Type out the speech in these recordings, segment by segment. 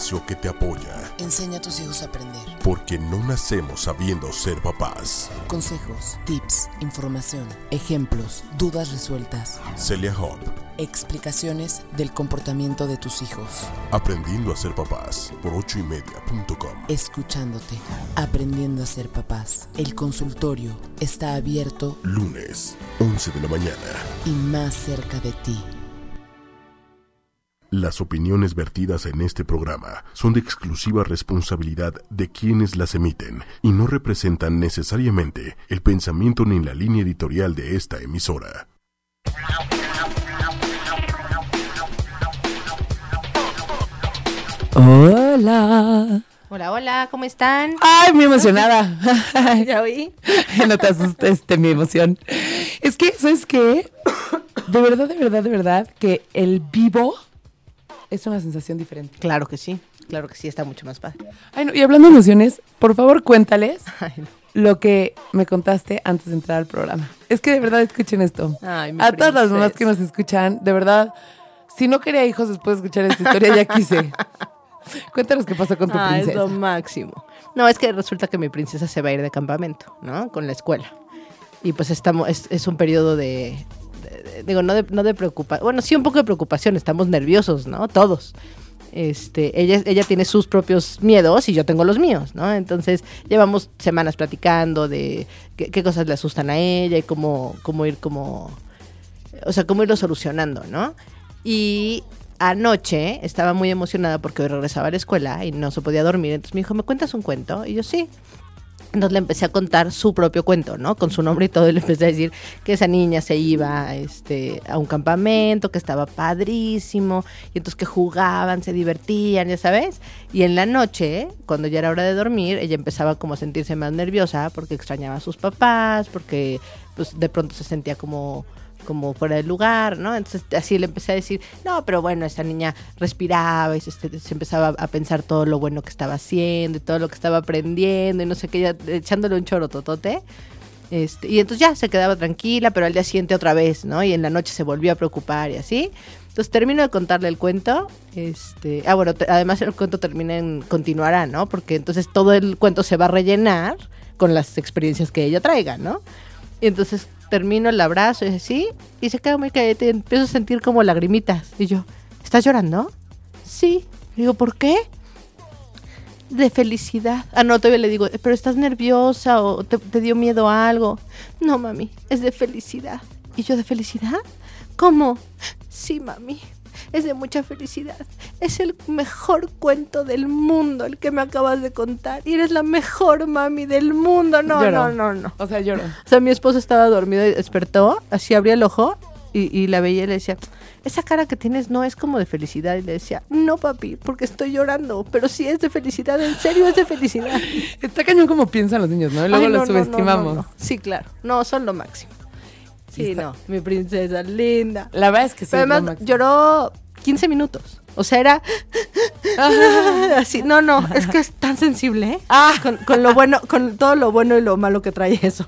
espacio que te apoya, Enseña a tus hijos a aprender. porque no nacemos sabiendo ser papás. Consejos, tips, información, ejemplos, dudas resueltas, Celia Hop, explicaciones del comportamiento de tus hijos. aprendiendo a ser papás por ochoymedia.com. Escuchándote, aprendiendo a ser papás. El consultorio está abierto Lunes, 11 de la mañana. y más cerca de ti. Las opiniones vertidas en este programa son de exclusiva responsabilidad de quienes las emiten y no representan necesariamente el pensamiento ni la línea editorial de esta emisora. Hola. Hola, hola, ¿cómo están? Ay, muy emocionada. ¿Ya oí? no te asustes de mi emoción. Es que, ¿sabes qué? De verdad, de verdad, de verdad, que el vivo es una sensación diferente. Claro que sí, claro que sí, está mucho más padre. Ay, no, y hablando de emociones, por favor cuéntales Ay, no. lo que me contaste antes de entrar al programa. Es que de verdad escuchen esto. Ay, mi A todas las mamás princesa. que nos escuchan, de verdad, si no quería hijos después de escuchar esta historia, ya quise. Cuéntanos qué pasó con tu Ah, es princesa. lo máximo. No, es que resulta que mi princesa se va a ir de campamento, ¿no? Con la escuela. Y pues estamos, es, es un periodo de- digo, no de, no de preocupación, bueno, sí un poco de preocupación, estamos nerviosos, ¿no? Todos. Este, ella, ella tiene sus propios miedos y yo tengo los míos, ¿no? Entonces llevamos semanas platicando de qué, cosas le asustan a ella y cómo, cómo ir como, o sea, cómo irlo solucionando, ¿no? Y anoche estaba muy emocionada porque hoy regresaba a la escuela y no se podía dormir. Entonces me dijo, ¿me cuentas un cuento? Y yo, sí. Entonces le empecé a contar su propio cuento, ¿no? Con su nombre y todo. Y le empecé a decir que esa niña se iba este, a un campamento, que estaba padrísimo. Y entonces que jugaban, se divertían, ya sabes. Y en la noche, cuando ya era hora de dormir, ella empezaba como a sentirse más nerviosa porque extrañaba a sus papás, porque pues de pronto se sentía como como fuera del lugar, ¿no? Entonces así le empecé a decir, no, pero bueno, esa niña respiraba y se, se empezaba a pensar todo lo bueno que estaba haciendo y todo lo que estaba aprendiendo y no sé qué, echándole un choro totote. Este, y entonces ya se quedaba tranquila, pero al día siguiente otra vez, ¿no? Y en la noche se volvió a preocupar y así. Entonces termino de contarle el cuento. Este, ah, bueno, además el cuento termina en continuará, ¿no? Porque entonces todo el cuento se va a rellenar con las experiencias que ella traiga, ¿no? Y entonces termino el abrazo y así, y se queda muy callada y empiezo a sentir como lagrimitas. Y yo, ¿estás llorando? Sí. Digo, ¿por qué? De felicidad. Ah, no, todavía le digo, ¿pero estás nerviosa o te, te dio miedo a algo? No, mami, es de felicidad. ¿Y yo de felicidad? ¿Cómo? Sí, mami, es de mucha felicidad. Es el mejor cuento del mundo el que me acabas de contar. Y eres la mejor mami del mundo. No, no, no, no. O sea, lloro. O sea, mi esposo estaba dormido y despertó, así abría el ojo y, y la veía y le decía, esa cara que tienes no es como de felicidad. Y le decía, no papi, porque estoy llorando, pero sí es de felicidad, en serio es de felicidad. Está cañón como piensan los niños, ¿no? Y luego Ay, no, los subestimamos. no, no. Sí, claro, no, son lo máximo. Sí, Está- no, mi princesa linda. La verdad es que sí. Pero además lloró 15 minutos. O sea, era así. No, no, es que es tan sensible, ¿eh? Ah. Con, con lo bueno, con todo lo bueno y lo malo que trae eso.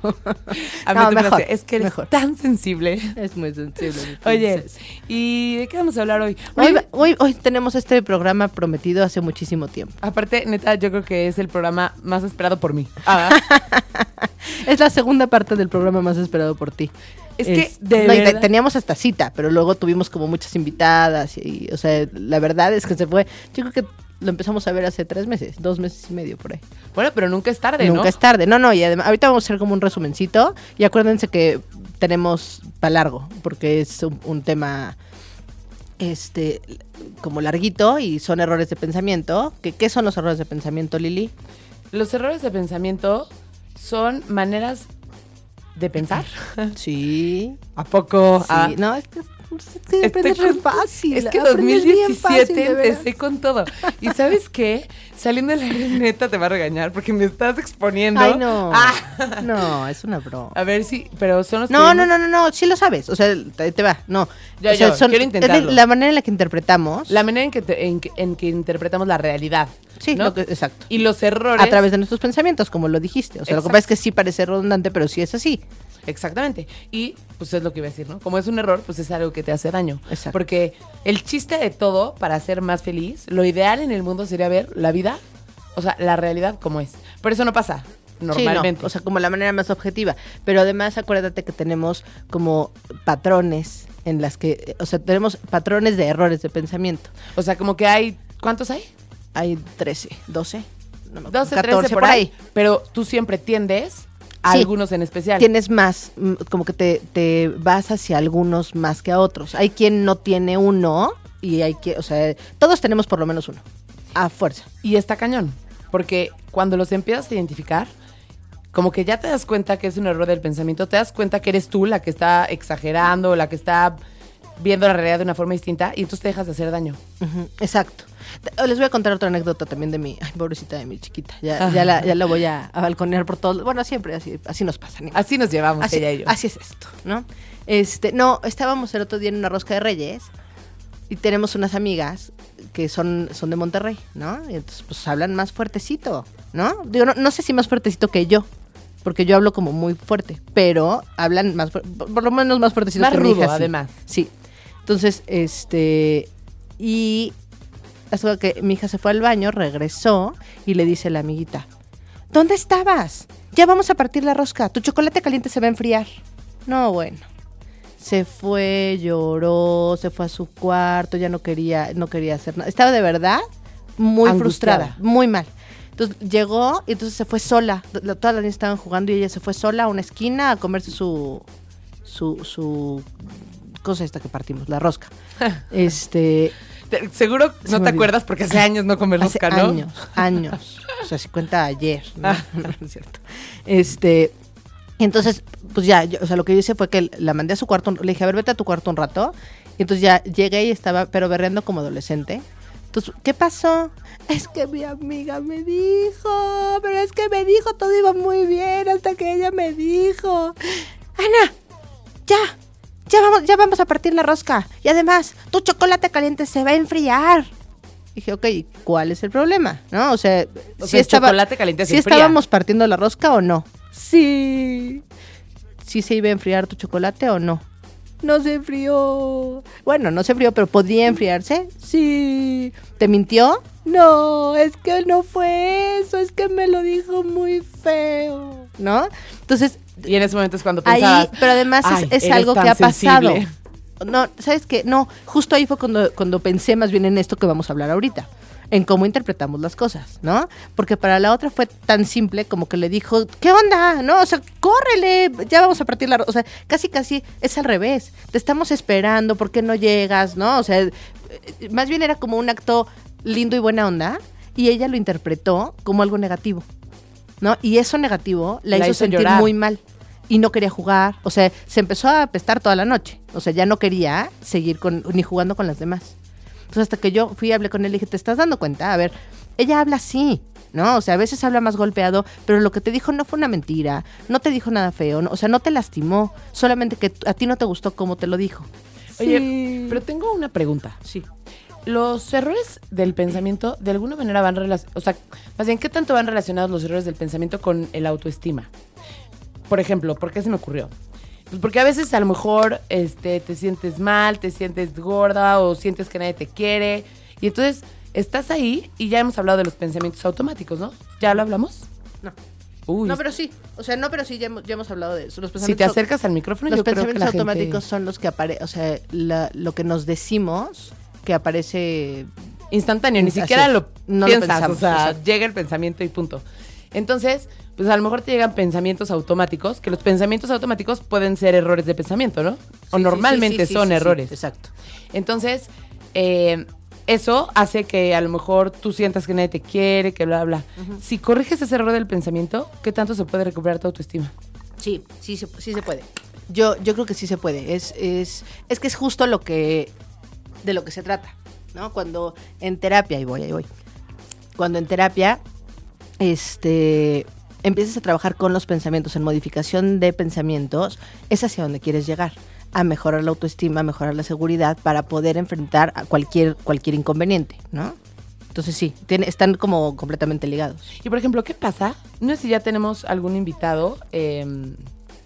A mí No, mejor, parece, es que eres mejor. tan sensible. Es muy sensible. mi Oye. ¿y de qué vamos a hablar hoy? Hoy, hoy tenemos este programa prometido hace muchísimo tiempo. aparte, neta, yo creo que es el programa más esperado por mí. Ah, Es la segunda parte del programa más esperado por ti. Es que, de no, verdad- teníamos hasta cita, pero luego tuvimos como muchas invitadas y, o sea, la verdad es que se fue. Yo creo que lo empezamos a ver hace tres meses, dos meses y medio por ahí. bueno, pero nunca es tarde, Nunca ¿no? es tarde. No, no, y además, ahorita vamos a hacer como un resumencito. Y acuérdense que tenemos para largo, porque es un, un tema este como larguito y son errores de pensamiento. ¿Qué, ¿Qué son los errores de pensamiento, Lili? Los errores de pensamiento son maneras de pensar. Sí. ¿A poco? Sí, Ah, no, es que, es que Estoy aprendes re fácil. Es que aprendes bien fácil, 2017 de veras. empecé con todo. ¿Y sabes qué? Saliendo de la neta te va a regañar porque me estás exponiendo. Ay, no. Ah. No, es una broma. A ver si, pero son los que No, no, no, no, no, sí lo sabes. O sea, te, te va. No. Ya, O sea, yo, quiero es intentarlo. la manera en la que interpretamos. La manera en que, te- en, que, en que interpretamos la realidad. sí, ¿no? lo que- exacto. Y los errores. A través de nuestros pensamientos, como lo dijiste. O sea, lo que pasa es que sí parece redundante, pero sí es así. Exactamente. Y pues es lo que iba a decir, ¿no? Como es un error, pues es algo que te hace daño. Exacto. Porque el chiste de todo, para ser más feliz, lo ideal en el mundo sería ver la vida, o sea, la realidad como es. Pero eso no pasa Sí, no, normalmente. o sea, como la manera más objetiva. Pero además, acuérdate que tenemos como patrones en las que, o sea, tenemos patrones de errores de pensamiento. O sea, como que hay. ¿Cuántos hay? Hay 13, 12, no me acuerdo, 12, 13 por ahí. Pero tú siempre tiendes Sí. algunos en especial. Tienes más, mm, como que te, te vas hacia algunos más que a otros. Hay quien no tiene uno y hay que, o sea, todos tenemos por lo menos uno. A fuerza. Y está cañón. Porque cuando los empiezas a identificar, como que ya te das cuenta que es un error del pensamiento, te das cuenta que eres tú la que está exagerando, la que está viendo la realidad de una forma distinta y entonces te dejas de hacer daño. Exacto. Les voy a contar otra anécdota también de mi, ay, pobrecita de mi chiquita. Ya, ya, la, ya la voy a, a balconear por todo. Bueno, siempre así, así nos pasa. Así nos llevamos Así, ella y yo. así es esto, ¿no? Este, no, estábamos el otro día en una rosca de reyes y tenemos unas amigas que son, son de Monterrey, ¿no? Y entonces pues hablan más fuertecito, ¿no? Digo, no, no sé si más fuertecito que yo, porque yo hablo como muy fuerte, pero hablan más, por, por lo menos más fuertecito Más que mi rudo, hija, sí. además. Sí. Entonces, este, y hasta que mi hija se fue al baño, regresó y le dice a la amiguita, ¿dónde estabas? Ya vamos a partir la rosca, tu chocolate caliente se va a enfriar. No, bueno. Se fue, lloró, se fue a su cuarto, ya no quería, no quería hacer nada. Estaba de verdad muy Angustiada. frustrada, muy mal. Entonces llegó y entonces se fue sola. La- Todas las niñas estaban jugando y ella se fue sola a una esquina a comerse su su su cosa esta que partimos, la rosca. este, Te- seguro Se no te acuerdas porque hace años no hace rosca, ¿no? años, años. O sea, si cuenta ayer, ¿no? Ah. No, no es cierto. Este, entonces, pues ya, yo- o sea, lo que yo hice fue que la mandé a su cuarto, le dije, a ver, vete a tu cuarto un rato. Y entonces ya llegué y estaba, pero berreando como adolescente. Entonces, ¿qué pasó? Es que mi amiga me dijo, pero es que me dijo, todo iba muy bien hasta que ella me dijo, Ana, ya, ya vamos, ya vamos a partir la rosca. Y además, tu chocolate caliente se va a enfriar. Dije, ok, ¿cuál es el problema? ¿No? O sea, O si sea, estaba, chocolate caliente se si enfría. estábamos partiendo la rosca o no. Sí. ¿Sí se iba a enfriar tu chocolate o no? No se enfrió. Bueno, no se enfrió, pero podía enfriarse. Sí. ¿Te mintió? No, es que no fue eso, es que me lo dijo muy feo. ¿No? Entonces, Y en ese momento es cuando ahí, pensabas. pero además "Ay, es, algo que ha pasado. sensible". No, ¿sabes qué? No, justo ahí fue cuando, cuando pensé más bien en esto que vamos a hablar ahorita, en cómo interpretamos las cosas, ¿no? Porque para la otra fue tan simple como que le dijo, ¿qué onda? No, o sea, córrele, ya vamos a partir la... ro-". O sea, casi casi es al revés, te estamos esperando, ¿por qué no llegas? ¿No? O sea, más bien era como un acto lindo y buena onda y ella lo interpretó como algo negativo, ¿no? Y eso negativo la, La hizo, hizo sentir llorar. muy mal y no quería jugar. O sea, se empezó a apestar toda la noche. O sea, ya no quería seguir con, ni jugando con las demás. Entonces, hasta que yo fui y hablé con él, le dije, ¿te estás dando cuenta? A ver, ella habla así, ¿no? O sea, a veces habla más golpeado, pero lo que te dijo no fue una mentira, no te dijo nada feo, ¿no? o sea, no te lastimó, solamente que a ti no te gustó cómo te lo dijo. Oye, Sí. pero tengo una pregunta. Sí. Los errores del pensamiento de alguna manera van relacionados, o sea, más bien, ¿qué tanto van relacionados los errores del pensamiento con el autoestima? Por ejemplo, ¿por qué se me ocurrió? Pues porque a veces a lo mejor este, te sientes mal, te sientes gorda o sientes que nadie te quiere. Y entonces estás ahí y ya hemos hablado de los pensamientos automáticos, ¿no? ¿Ya lo hablamos? No. Uy, No, pero sí. O sea, no, pero sí, ya hemos, ya hemos hablado de eso. Los si te pensamientos- acercas al micrófono, Los yo creo que pensamientos la gente- automáticos son los que aparecen, o sea, la- lo que nos decimos que aparece instantáneo, ni siquiera lo No lo piensas, pensamos, o sea, llega el pensamiento y punto. Entonces, pues a lo mejor te llegan pensamientos automáticos, que los pensamientos automáticos pueden ser errores de pensamiento, ¿no? O Sí, normalmente sí, sí, sí, son errores. exacto. Entonces, eh, eso hace que a lo mejor tú sientas que nadie te quiere, que bla, bla. Si corriges ese error del pensamiento, ¿qué tanto se puede recuperar tu autoestima? Sí, sí, se- sí se puede. Yo, yo creo que sí se puede. Es, es, es que es justo lo que de lo que se trata, ¿no? Cuando en terapia, y voy, ahí voy. Cuando en terapia, este empiezas a trabajar con los pensamientos, en modificación de pensamientos, es hacia donde quieres llegar. A mejorar la autoestima, a mejorar la seguridad para poder enfrentar a cualquier, cualquier inconveniente, ¿no? Entonces sí, tiene, están como completamente ligados. Y por ejemplo, ¿qué pasa? No sé si ya tenemos algún invitado eh,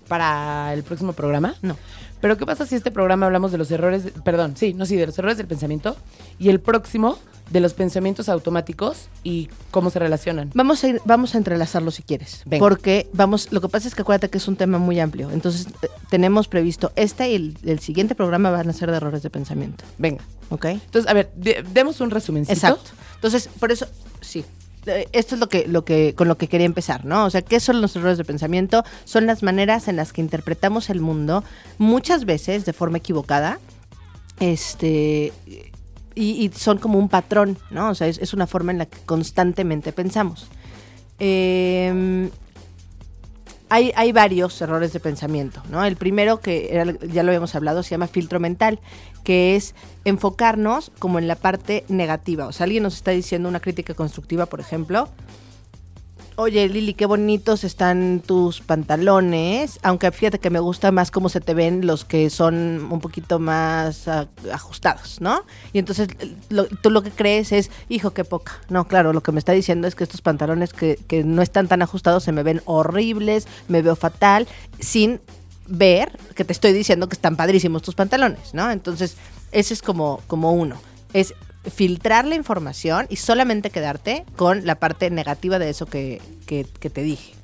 para el próximo programa. No. Pero ¿qué pasa si este programa hablamos de los errores, perdón, sí, no, sí, de los errores del pensamiento y el próximo de los pensamientos automáticos y cómo se relacionan? Vamos a ir, vamos a entrelazarlo si quieres. Venga. Porque vamos, lo que pasa es que acuérdate que es un tema muy amplio. Entonces, eh, tenemos previsto este y el, el siguiente programa van a ser de errores de pensamiento. Venga. ¿Ok? Entonces, a ver, de- demos un resumencito. Exacto. Entonces, por eso, sí. Eh, Esto es lo que, lo que, con lo que quería empezar, ¿no? O sea, ¿qué son los errores de pensamiento? Son las maneras en las que interpretamos el mundo, muchas veces de forma equivocada, este, y, y son como un patrón, ¿no? O sea, es, una forma en la que constantemente pensamos. Eh, hay, hay varios errores de pensamiento, ¿no? El primero, que ya lo habíamos hablado, se llama filtro mental, que es enfocarnos como en la parte negativa. O sea, alguien nos está diciendo una crítica constructiva, por ejemplo. Oye, Lili, qué bonitos están tus pantalones, aunque fíjate que me gusta más cómo se te ven los que son un poquito más ajustados, ¿no? Y entonces tú lo que crees es, hijo, qué poca. No, claro, lo que me está diciendo es que estos pantalones que, que no están tan ajustados se me ven horribles, me veo fatal, sin ver que te estoy diciendo que están padrísimos tus pantalones, ¿no? Entonces, ese es como, como uno. Es filtrar la información y solamente quedarte con la parte negativa de eso que, que- te dije.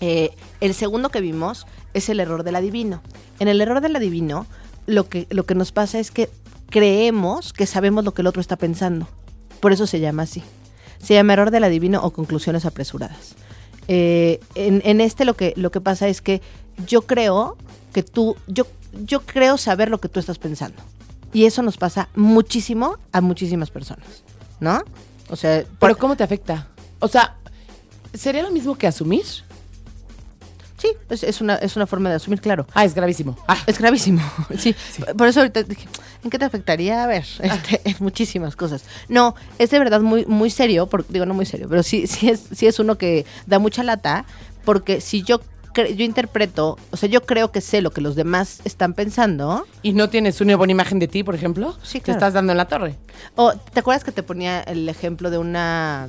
Eh, el segundo que vimos es el error del adivino. En el error del adivino, lo que, lo que nos pasa es que creemos que sabemos lo que el otro está pensando. Por eso se llama así. Se llama error del adivino o conclusiones apresuradas. Eh, en, en este lo que, lo que pasa es que yo creo que tú, yo, yo creo saber lo que tú estás pensando. Y eso nos pasa muchísimo a muchísimas personas, ¿no? O sea, Pero por- ¿cómo te afecta? O sea, ¿sería lo mismo que asumir? sí, es, es una, es una forma de asumir, claro. Ah, es gravísimo. Ah, Es gravísimo, sí. Por eso ahorita dije, ¿en qué te afectaría? A ver, este, en muchísimas cosas. No, es de verdad muy, muy serio, por- digo no muy serio, pero sí, sí, es, sí es uno que da mucha lata, porque si yo, yo interpreto, o sea, yo creo que sé lo que los demás están pensando, ¿Y no tienes una buena imagen de ti, por ejemplo? Sí, Te claro. estás dando en la torre. O, ¿te acuerdas que te ponía el ejemplo de una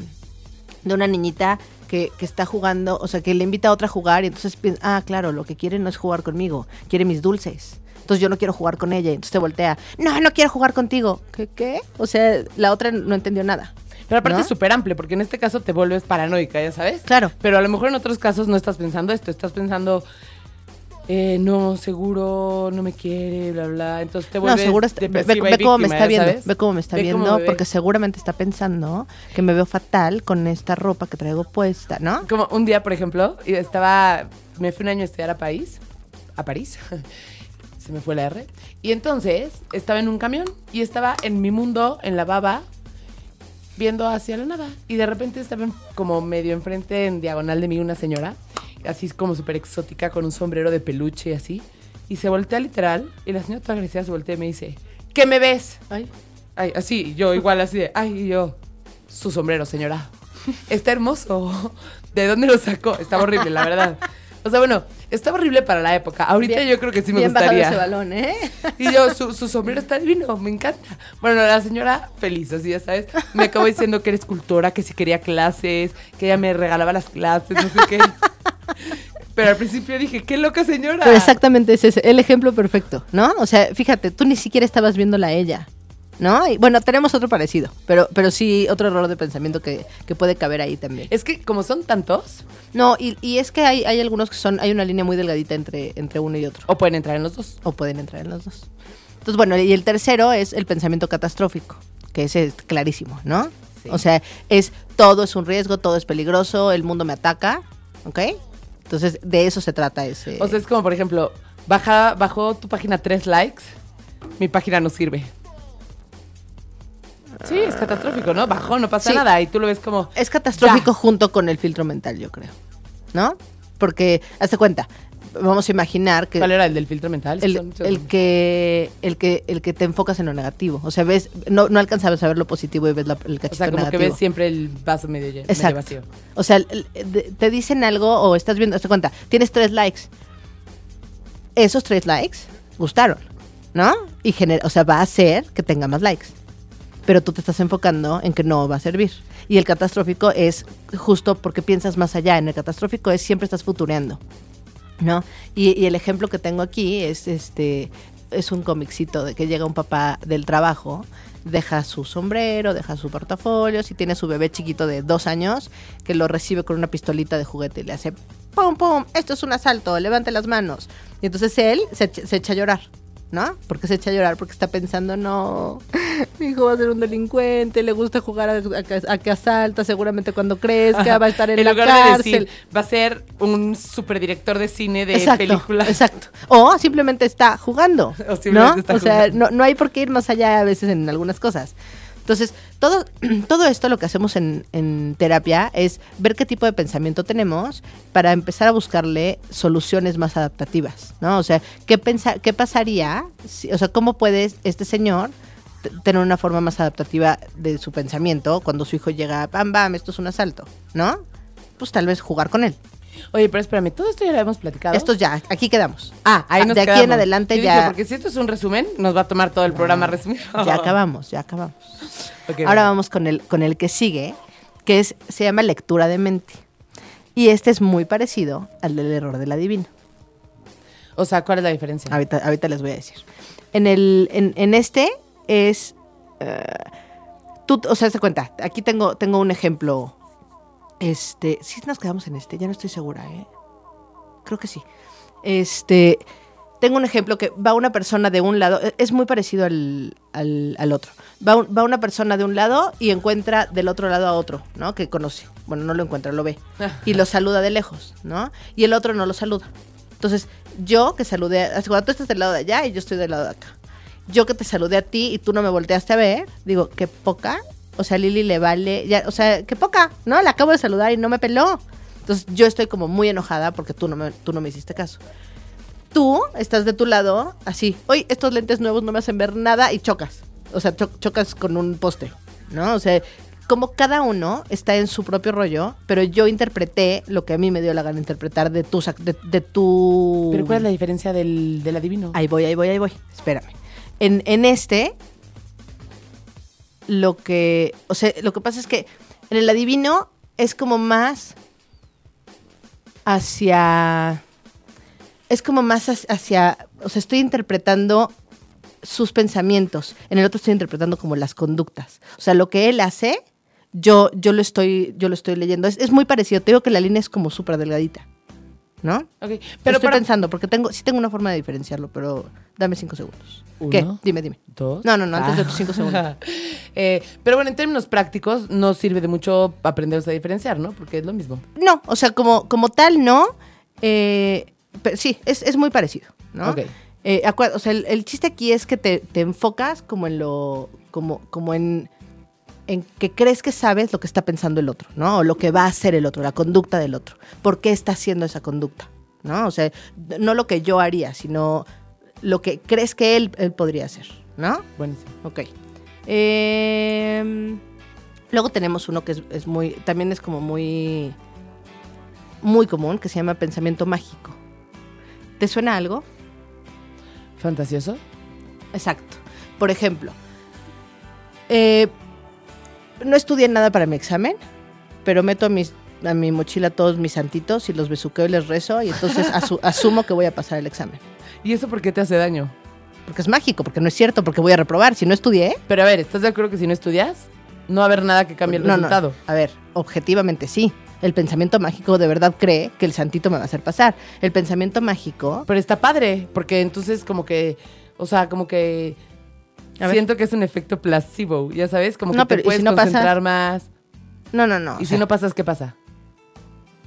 de una niñita que, que está jugando, o sea, que le invita a otra a jugar y entonces piensa, ah, claro, lo que quiere no es jugar conmigo, quiere mis dulces. Entonces yo no quiero jugar con ella y entonces te voltea, no, no quiero jugar contigo. ¿Qué? qué? O sea, la otra no entendió nada. Pero aparte ¿No? es súper amplio, porque en este caso te vuelves paranoica, ya sabes. Claro. Pero a lo mejor en otros casos no estás pensando esto, estás pensando, eh, no, seguro, no me quiere, bla, bla. Entonces te No, vuelves seguro está- ve, cómo me está viendo, sabes. ve cómo me está Ve viendo, porque seguramente está pensando que me veo fatal con esta ropa que traigo puesta, ¿no? Como un día, por ejemplo, estaba, me fui un año a estudiar a París, a París, se me fue la R, y entonces estaba en un camión y estaba en mi mundo, en la baba, viendo hacia la nada, y de repente estaba como medio enfrente, en diagonal de mí, una señora, así como súper exótica, con un sombrero de peluche y así, y se voltea literal, y la señora toda agresiva se voltea y me dice, ¿qué me ves? Ay. Ay, así, yo igual así de, ay, y yo, su sombrero, señora. Está hermoso. ¿De dónde lo sacó? Estaba horrible, la verdad. O sea, bueno, estaba horrible para la época. Ahorita Bien- yo creo que sí me Bien bajado ese gustaría. balón, ¿eh? Y yo, su, su sombrero está divino, me encanta. Bueno, la señora feliz, así ya sabes. Me acabó diciendo que era escultora, que si quería clases, que ella me regalaba las clases, no sé qué. Pero al principio dije, qué loca señora. Pero exactamente ese es el ejemplo perfecto, ¿no? O sea, fíjate, tú ni siquiera estabas viéndola a ella, ¿no? Y bueno, tenemos otro parecido, pero, pero sí otro error de pensamiento que, que puede caber ahí también. Es que como son tantos, No, y, y es que hay, hay algunos que son, hay una línea muy delgadita entre, entre uno y otro, o pueden entrar en los dos. o pueden entrar en los dos. Entonces, bueno, y el tercero es el pensamiento catastrófico, que ese es clarísimo, ¿no? Sí. O sea, es todo es un riesgo, todo es peligroso, el mundo me ataca, ¿ok? Entonces, de eso se trata ese. O sea, es como, por ejemplo, baja, bajó tu página tres likes, mi página no sirve. Sí, es catastrófico, ¿no? Bajó, no pasa Sí. nada. Y tú lo ves como. Es catastrófico Ya. junto con el filtro mental, yo creo. ¿No? Porque, hazte cuenta, vamos a imaginar que ¿Cuál era el del filtro mental? el, Son- son- el que el que el que te enfocas en lo negativo. O sea, ves, no, no alcanzas a ver lo positivo y ves la- el o cachito sea, como que negativo. ves siempre el vaso medio, lleno, medio Exacto. vacío. O sea, te dicen algo o estás viendo, hazte cuenta, tienes tres likes. Esos tres likes gustaron, ¿no? Y gener- o sea, va a hacer que tenga más likes. Pero tú te estás enfocando en que no va a servir. Y el catastrófico es justo porque piensas más allá. En el catastrófico es siempre estás futureando. ¿no? Y, el ejemplo que tengo aquí es este es un cómicito de que llega un papá del trabajo, deja su sombrero, deja su portafolio, y tiene su bebé chiquito de dos años que lo recibe con una pistolita de juguete y le hace pum pum, esto es un asalto, levante las manos. Y entonces él se, se echa a llorar. ¿No? Porque se echa a llorar porque está pensando, no, mi hijo va a ser un delincuente, le gusta jugar a, a- a que asalta, seguramente cuando crezca va a estar en, En la lugar de cárcel. decir, va a ser un superdirector de cine de exacto, películas. Exacto. O simplemente está jugando. O simplemente ¿no? está o sea, no, no hay por qué ir más allá a veces en algunas cosas. Entonces, todo, todo esto lo que hacemos en, en terapia es ver qué tipo de pensamiento tenemos para empezar a buscarle soluciones más adaptativas, ¿no? O sea, ¿qué, pensa- qué pasaría? si- o sea, ¿cómo puede este señor tener una forma más adaptativa de su pensamiento cuando su hijo llega, bam, bam, esto es un asalto, ¿no? Pues tal vez jugar con él. Oye, pero espérame, todo esto ya lo hemos platicado. Esto ya, aquí quedamos. Ah, ahí nos de aquí en adelante Yo dije, ya, porque si esto es un resumen, nos va a tomar todo el programa resumir. ya acabamos, ya acabamos. Ahora bueno. vamos con el, con el que sigue, que es, se llama lectura de mente. Y este es muy parecido al del error del adivino. O sea, ¿cuál es la diferencia? Ahorita, ahorita les voy a decir. En, el, en, en este es... eh, tú, o sea, se cuenta, aquí tengo, tengo un ejemplo. Este, sí nos quedamos en este, ya no estoy segura, ¿eh? Creo que sí. Este, tengo un ejemplo que va una persona de un lado, e- es muy parecido al, al, al otro. Va, un- va una persona de un lado y encuentra del otro lado a otro, ¿no? Que conoce. Bueno, no lo encuentra, lo ve. Y lo saluda de lejos, ¿no? Y el otro no lo saluda. Entonces, yo que saludé, cuando tú estás del lado de allá y yo estoy del lado de acá. Yo que te saludé a ti y tú no me volteaste a ver, digo, qué poca. O sea, Lili le vale, ya, o sea, qué poca, ¿no? La acabo de saludar y no me peló. Entonces, yo estoy como muy enojada porque tú no me, tú no me hiciste caso. Tú estás de tu lado, así, oye, estos lentes nuevos no me hacen ver nada y chocas. O sea, cho- chocas con un poste, ¿no? O sea, como cada uno está en su propio rollo, pero yo interpreté lo que a mí me dio la gana interpretar de tu... De, de tu... ¿Pero cuál es la diferencia del, del adivino? Ahí voy, ahí voy, ahí voy. Espérame. En, en este, lo que. O sea, lo que pasa es que en el adivino es como más hacia. Es como más hacia-. O sea, estoy interpretando sus pensamientos. En el otro estoy interpretando como las conductas. O sea, lo que él hace, yo, yo lo estoy, yo lo estoy leyendo. Es, es muy parecido. Te digo que la línea es como súper delgadita. ¿No? Ok, Pero estoy para... pensando, porque tengo, sí tengo una forma de diferenciarlo, pero dame cinco segundos. Uno, ¿Qué? Dime, dime. ¿Dos? No, no, no, antes de Ah. tus cinco segundos. Eh, pero bueno, en términos prácticos, no sirve de mucho aprenderse a diferenciar, ¿no? Porque es lo mismo. No, o sea, como, como tal, no. Eh, pero sí, es, es muy parecido, ¿no? Ok. Eh, o sea, el, el chiste aquí es que te, te enfocas como en lo. como, como en. En que crees que sabes lo que está pensando el otro, ¿no? O lo que va a hacer el otro, la conducta del otro. ¿Por qué está haciendo esa conducta? ¿No? O sea, no lo que yo haría, sino lo que crees que él, él podría hacer, ¿no? Buenísimo. Ok. Eh, luego tenemos uno que es, es muy, también es como muy, muy común, que se llama pensamiento mágico. ¿Te suena algo? ¿Fantasioso? Exacto. Por ejemplo, eh, no estudié nada para mi examen, pero meto a, mis, a mi mochila todos mis santitos y los besuqueo y les rezo y entonces asu- asumo que voy a pasar el examen. ¿Y eso por qué te hace daño? Porque es mágico, porque no es cierto, porque voy a reprobar. Si no estudié, Pero a ver, ¿estás de acuerdo que si no estudias, no va a haber nada que cambie el No, no. resultado? A ver, objetivamente sí. El pensamiento mágico de verdad cree que el santito me va a hacer pasar. El pensamiento mágico. Pero está padre, porque entonces como que, o sea, como que A ver. siento que es un efecto placebo, ya sabes, como que No, pero ¿y puedes si no concentrar más. No, no, no. y si sea, no pasas, ¿qué pasa?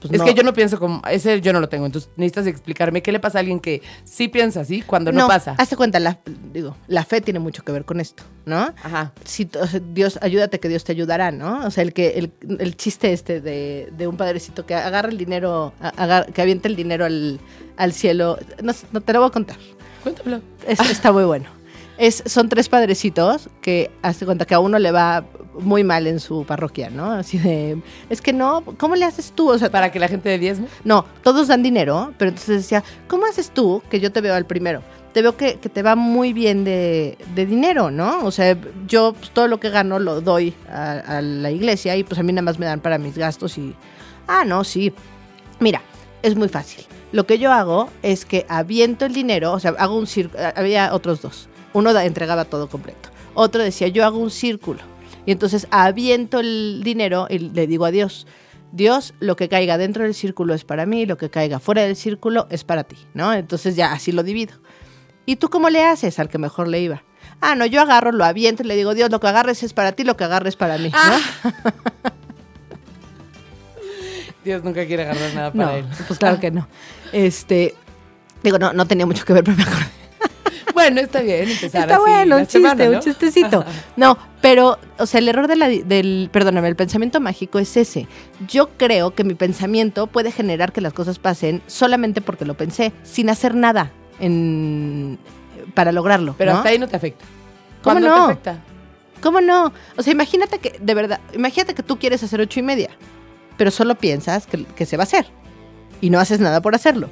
pues es no. que yo no pienso como, ese yo no lo tengo, entonces necesitas explicarme qué le pasa a alguien que sí piensa así cuando no, pasa. Hazte cuenta, la, digo, la fe tiene mucho que ver con esto, ¿no? Ajá. Si, o sea, Dios, ayúdate que Dios te ayudará, ¿no? O sea, el que el, el chiste este de, de un padrecito que agarra el dinero, a- agar- que avienta el dinero al, al cielo. No, sé, no te lo voy a contar. Cuéntamelo. Es- está muy bueno. Es, son tres padrecitos que hace cuenta que a uno le va muy mal en su parroquia, ¿no? Así de, es que no, ¿cómo le haces tú? O sea, Para que la gente de diezmo. no, todos dan dinero, pero entonces decía, ¿cómo haces tú que yo te veo al primero? Te veo que, que te va muy bien de, de dinero, ¿no? O sea, yo pues, todo lo que gano lo doy a, a la iglesia y pues a mí nada más me dan para mis gastos y... Ah, no, sí. Mira, es muy fácil. Lo que yo hago es que aviento el dinero, o sea, hago un círculo, había otros dos. Uno da- entregaba todo completo. Otro decía, yo hago un círculo. Y entonces aviento el dinero y le digo a Dios, Dios, lo que caiga dentro del círculo es para mí, lo que caiga fuera del círculo es para ti, ¿no? Entonces ya así lo divido. ¿Y tú cómo le haces al que mejor le iba? Ah, no, yo agarro, lo aviento y le digo, Dios, lo que agarres es para ti, lo que agarres para mí. ¿no? Dios nunca quiere agarrar nada No, para él. pues claro que no. Este, digo, no, no tenía mucho que ver, pero me acordé. Bueno, está bien empezar Está así bueno, un chiste, semana, un ¿no? chistecito. No, pero, o sea, el error de la- del, perdóname, el pensamiento mágico es ese. Yo creo que mi pensamiento puede generar que las cosas pasen solamente porque lo pensé, sin hacer nada en, para lograrlo. Pero ¿no? hasta ahí no te afecta. ¿Cómo ¿Cuándo no? te afecta? ¿Cómo no? O sea, imagínate que, de verdad, imagínate que tú quieres hacer ocho y media, pero solo piensas que, que se va a hacer y no haces nada por hacerlo.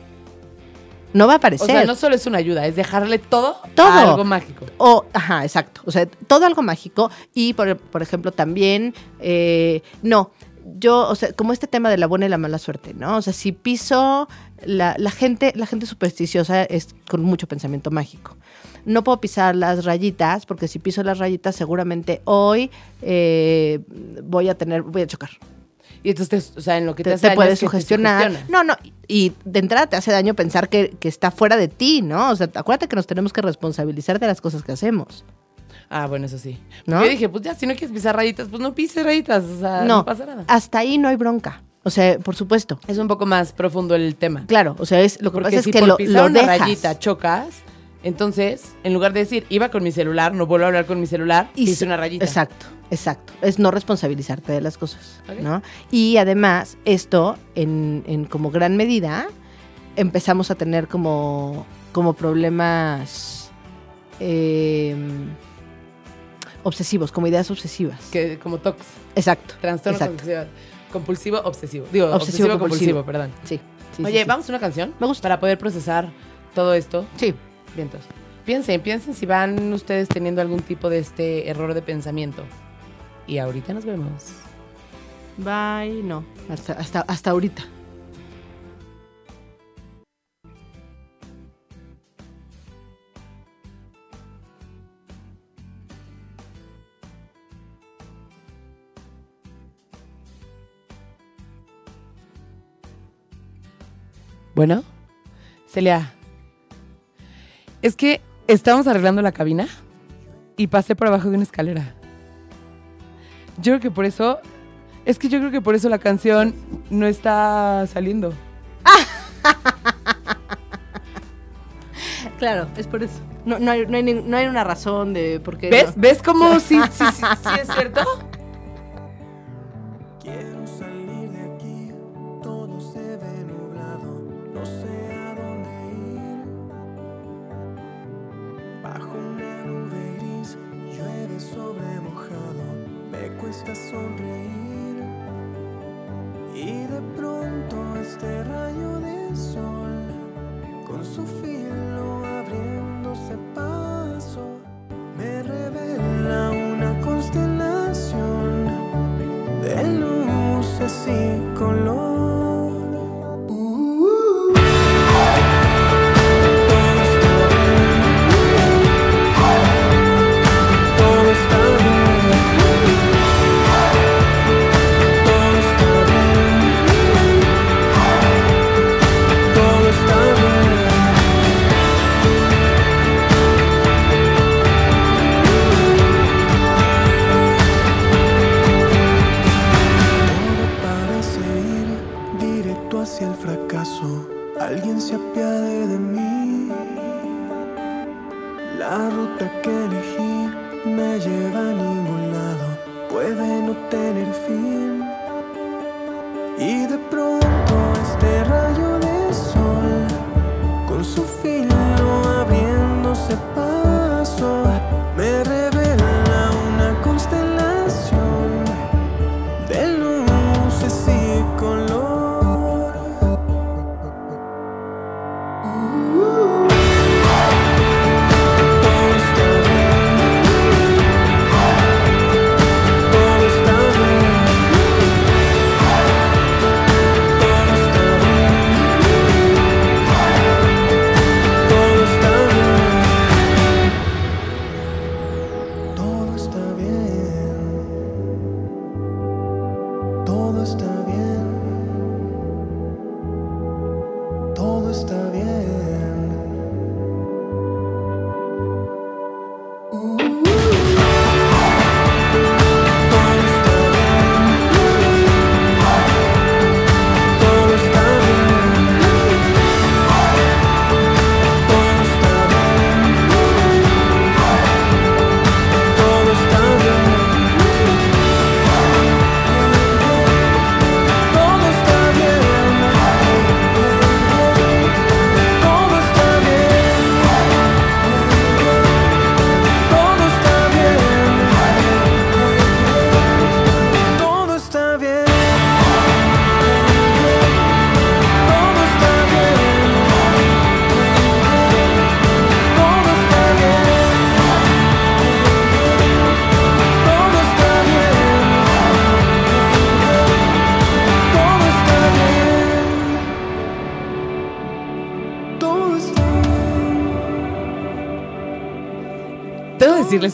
No va a O aparecer. sea, no solo es una ayuda, es dejarle todo, Todo. a algo mágico. O, ajá, exacto. O sea, todo algo mágico. Y, por, por ejemplo, también, eh, no, yo, o sea, como este tema de la buena y la mala suerte, ¿no? O sea, si piso, la, la gente, la gente supersticiosa es con mucho pensamiento mágico. No puedo pisar las rayitas, porque si piso las rayitas, seguramente hoy eh, voy a tener, voy a chocar. Y entonces, o sea, en lo que te, Te, hace te daño puedes es que te sugestionar. no, no, y de entrada te hace daño pensar que, que está fuera de ti, ¿no? O sea, acuérdate que nos tenemos que responsabilizar de las cosas que hacemos. Ah, bueno, eso sí. ¿No? Yo dije, pues ya, si no quieres pisar rayitas, pues no pises rayitas. O sea, no, no, pasa nada. hasta ahí no hay bronca. O sea, por supuesto. Es un poco más profundo el tema. Claro, o sea, es, lo que Porque pasa si es que por lo, pisar lo una dejas. rayita chocas, entonces, en lugar de decir, iba con mi celular, no vuelvo a hablar con mi celular, Y hice una rayita. Exacto, exacto. Es no responsabilizarte de las cosas. ¿no? Y además, esto, en, en como gran medida, empezamos a tener como, como problemas eh, obsesivos, como ideas obsesivas. Que, como TOX, Exacto. trastorno compulsivo, compulsivo obsesivo. Digo, Obsesivo obsesivo, compulsivo, compulsivo. perdón. Sí. sí, Oye, sí. ¿vamos a una canción? Me gusta. Para poder procesar todo esto. Sí. Vientos. Piensen, piensen si van ustedes teniendo algún tipo de este error de pensamiento. Y ahorita nos vemos. Bye, no. Hasta, hasta, hasta ahorita. Bueno, Celia, es que estábamos arreglando la cabina y pasé por abajo de una escalera. Yo creo que por eso, es que yo creo que por eso la canción no está saliendo. Claro, es por eso. No, no, hay, no, hay, ni- no hay una razón de por qué. ¿Ves? no. ¿Ves cómo sí, sí, sí, sí es cierto? Con su filo abriéndose paso, está bien.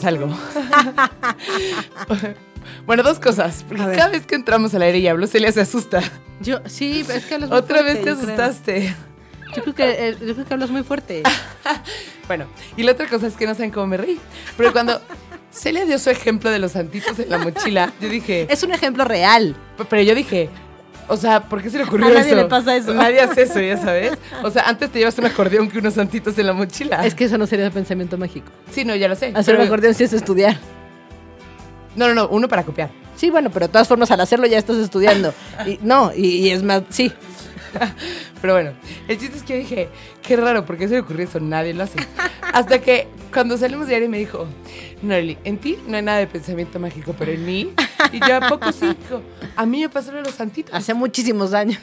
Algo. bueno, dos cosas. Porque A ver. cada vez que entramos al aire y hablo, Celia se asusta. Yo, sí, es que hablas muy Otra vez te yo creo. asustaste. Yo creo, que, eh, yo creo que hablas muy fuerte. Bueno, y la otra cosa es que no saben cómo me reí. Pero cuando Celia dio su ejemplo de los santitos en la mochila, yo dije, Es un ejemplo real. pero yo dije, o sea, ¿por qué se le ocurrió A nadie eso? le pasa eso. Nadie hace eso, ya sabes. O sea, antes te llevas un acordeón que unos santitos en la mochila. Es que eso no sería el pensamiento mágico. Sí, no, ya lo sé. Hacer pero- un acordeón sí es estudiar. No, no, no, uno para copiar. Sí, bueno, pero de todas formas al hacerlo ya estás estudiando. Y, no, y, y es más, sí. Pero bueno, el chiste es que yo dije, qué raro, ¿por qué se le ocurrió eso? Nadie lo hace. Hasta que cuando salimos de aire me dijo, Norely, en ti no hay nada de pensamiento mágico, pero en mí. Y yo, ¿a poco sí? Dijo, a mí me de los santitos. Hace muchísimos años.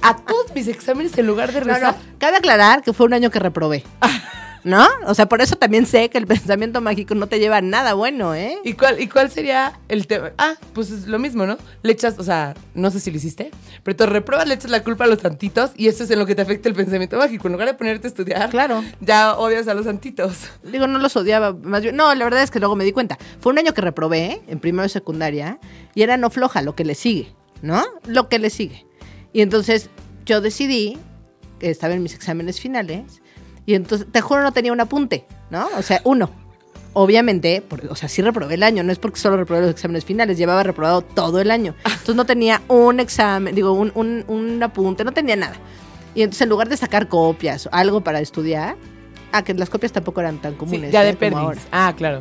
A todos mis exámenes, en lugar de No, rezar, no, cabe aclarar que fue un año que reprobé. ¿No? O sea, por eso también sé que el pensamiento mágico no te lleva a nada bueno, ¿eh? ¿Y cuál, ¿Y cuál sería el tema? Ah, pues es lo mismo, ¿no? Le echas, o sea, no sé si lo hiciste, pero te repruebas, le echas la culpa a los santitos y eso es en lo que te afecta el pensamiento mágico. En lugar de ponerte a estudiar, Claro. ya odias a los santitos. Digo, no los odiaba, más bien. No, la verdad es que luego me di cuenta. Fue un año que reprobé en primero de secundaria y era no floja lo que le sigue, ¿no? Lo que le sigue. Y entonces yo decidí que estaba en mis exámenes finales y entonces, te juro, no tenía un apunte, ¿no? O sea, uno. Obviamente, o sea, sí reprobé el año, no es porque solo reprobé los exámenes finales, llevaba reprobado todo el año. Entonces no tenía un examen, digo, un, un, un apunte, no tenía nada. Y entonces en lugar de sacar copias o algo para estudiar, ah, que las copias tampoco eran tan Sí, comunes. ya ¿eh? de como perdis. ahora. Ah, claro.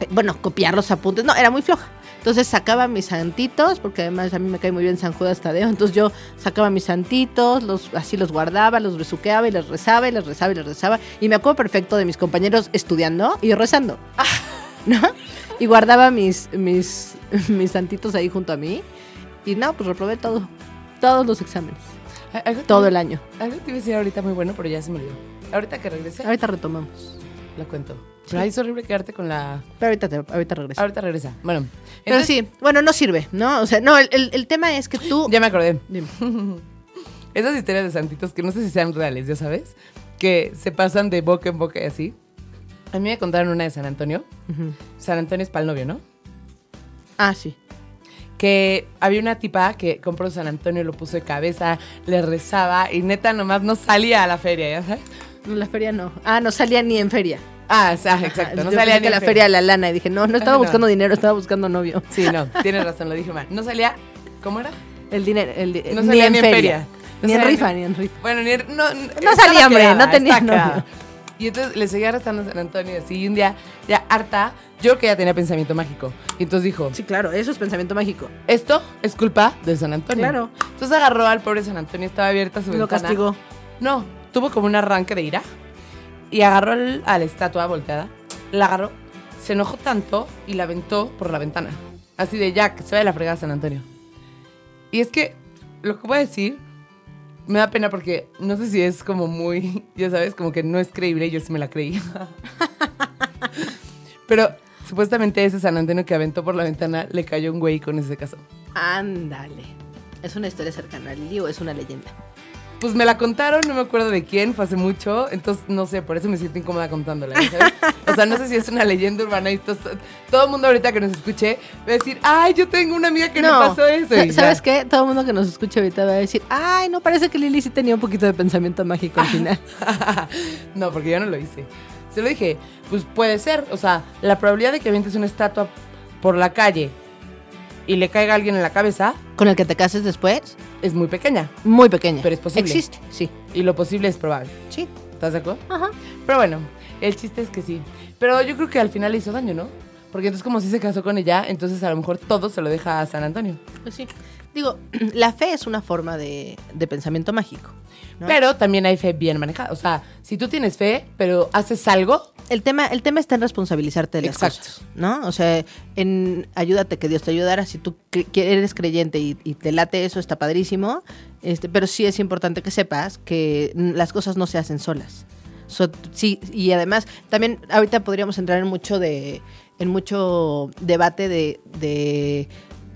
Eh, Bueno, copiar los apuntes, no, era muy floja. Entonces sacaba mis santitos, porque además a mí me cae muy bien San Judas Tadeo. Entonces yo sacaba mis santitos, los, así los guardaba, los besuqueaba y les rezaba y les rezaba y les rezaba. Y me acuerdo perfecto de mis compañeros estudiando y yo rezando. ¿No? Y guardaba mis, mis, mis santitos ahí junto a mí. Y no, pues reprobé todo. Todos los exámenes. Algo Todo el año. Algo te iba a decir ahorita muy bueno, pero ya se me olvidó. Ahorita que regrese, Ahorita retomamos. lo cuento. Pero ahí es horrible quedarte con la... Pero ahorita, te- ahorita regreso. Ahorita regresa. Bueno. Pero entonces- sí, bueno, no sirve, ¿no? O sea, no, el, el- el tema es que tú... Ya me acordé. Dime. Esas historias de santitos que no sé si sean reales, ya sabes, que se pasan de boca en boca y así. A mí me contaron una de San Antonio. Ujú. San Antonio es para el novio, ¿no? Ah, sí. Que había una tipa que compró San Antonio, lo puso de cabeza, le rezaba y neta nomás no salía a la feria, ¿ya sabes? No, la feria no. Ah, no salía ni en feria. Ah, o sea, exacto, no Yo salía ni que la feria de la lana y dije, no, no estaba No. buscando dinero, estaba buscando novio. Sí, no, tienes razón, lo dije mal. No salía, ¿cómo era? El dinero, el di- No salía ni en feria. No Ni en rifa, ni en rifa. Bueno, ni en- no, no, salía, hombre, no tenía novio. Y entonces le seguía rezando a San Antonio y así. Un día, ya harta, yo creo que ya tenía pensamiento mágico. Y entonces dijo, Sí, claro, eso es pensamiento mágico. esto es culpa de San Antonio. Claro. Entonces agarró al pobre San Antonio, estaba abierta su Lo ventana. castigó. No, tuvo como un arranque de ira. Y agarró al- a la estatua volteada. La agarró, se enojó tanto y la aventó por la ventana. Así de ya, que se vaya la fregada San Antonio. Y es que lo que voy a decir me da pena porque no sé si es como muy, ya sabes, como que no es creíble yo sí me la creí. Pero supuestamente ese San Antonio que aventó por la ventana le cayó un güey con ese caso. Ándale. ¿Es una historia cercana al lío es una leyenda? Pues me la contaron, no me acuerdo de quién, fue hace mucho, entonces no sé, por eso me siento incómoda contándola. ¿sabes? O sea, no sé si es una leyenda urbana y esto- todo el mundo ahorita que nos escuche va a decir, ay, yo tengo una amiga que no, pasó eso. y ya. ¿Sabes qué? Todo el mundo que nos escuche ahorita va a decir, ay, no, parece que Lili sí tenía un poquito de pensamiento mágico al final. no, porque yo no lo hice. Se lo dije, pues puede ser, o sea, la probabilidad de que avientes una estatua por la calle y le caiga a alguien en la cabeza Con el que te cases después, es muy pequeña muy pequeña. Pero es posible. Existe, sí. y lo posible es probable. Sí. ¿Estás de acuerdo? Ajá. Pero bueno, el chiste es que sí. Pero yo creo que al final le hizo daño, ¿no? Porque entonces como si se casó con ella, entonces a lo mejor todo se lo deja a San Antonio. Pues sí. Digo, la fe es una forma de, de pensamiento mágico. ¿no? Pero también hay fe bien manejada. O sea, si tú tienes fe, pero haces algo, el tema, el tema está en responsabilizarte de las Exacto. cosas, ¿no? O sea, en ayúdate que Dios te ayudara. Si tú cre- eres creyente y, y te late eso, está padrísimo. Este, pero sí es importante que sepas que las cosas no se hacen solas. So- sí, y además, también ahorita podríamos entrar en mucho de, en mucho debate de, de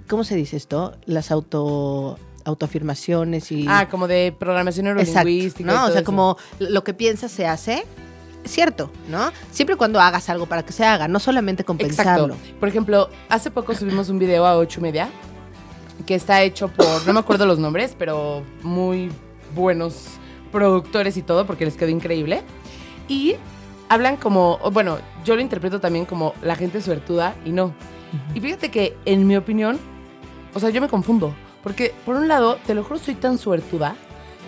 ¿cómo se dice esto? Las auto autoafirmaciones y ah, como de programación Exacto, neurolingüística. y ¿no? O sea, eso. como lo que piensas se hace, cierto, ¿no? Siempre cuando hagas algo para que se haga, no solamente con pensarlo. Exacto. Por ejemplo, hace poco subimos un video a ocho y media que está hecho por, no me acuerdo los nombres, pero muy buenos productores y todo, porque les quedó increíble. Y hablan como, bueno, yo lo interpreto también como la gente suertuda y no. Y fíjate que, en mi opinión, o sea, yo me confundo. Porque, por un lado, te lo juro, soy tan suertuda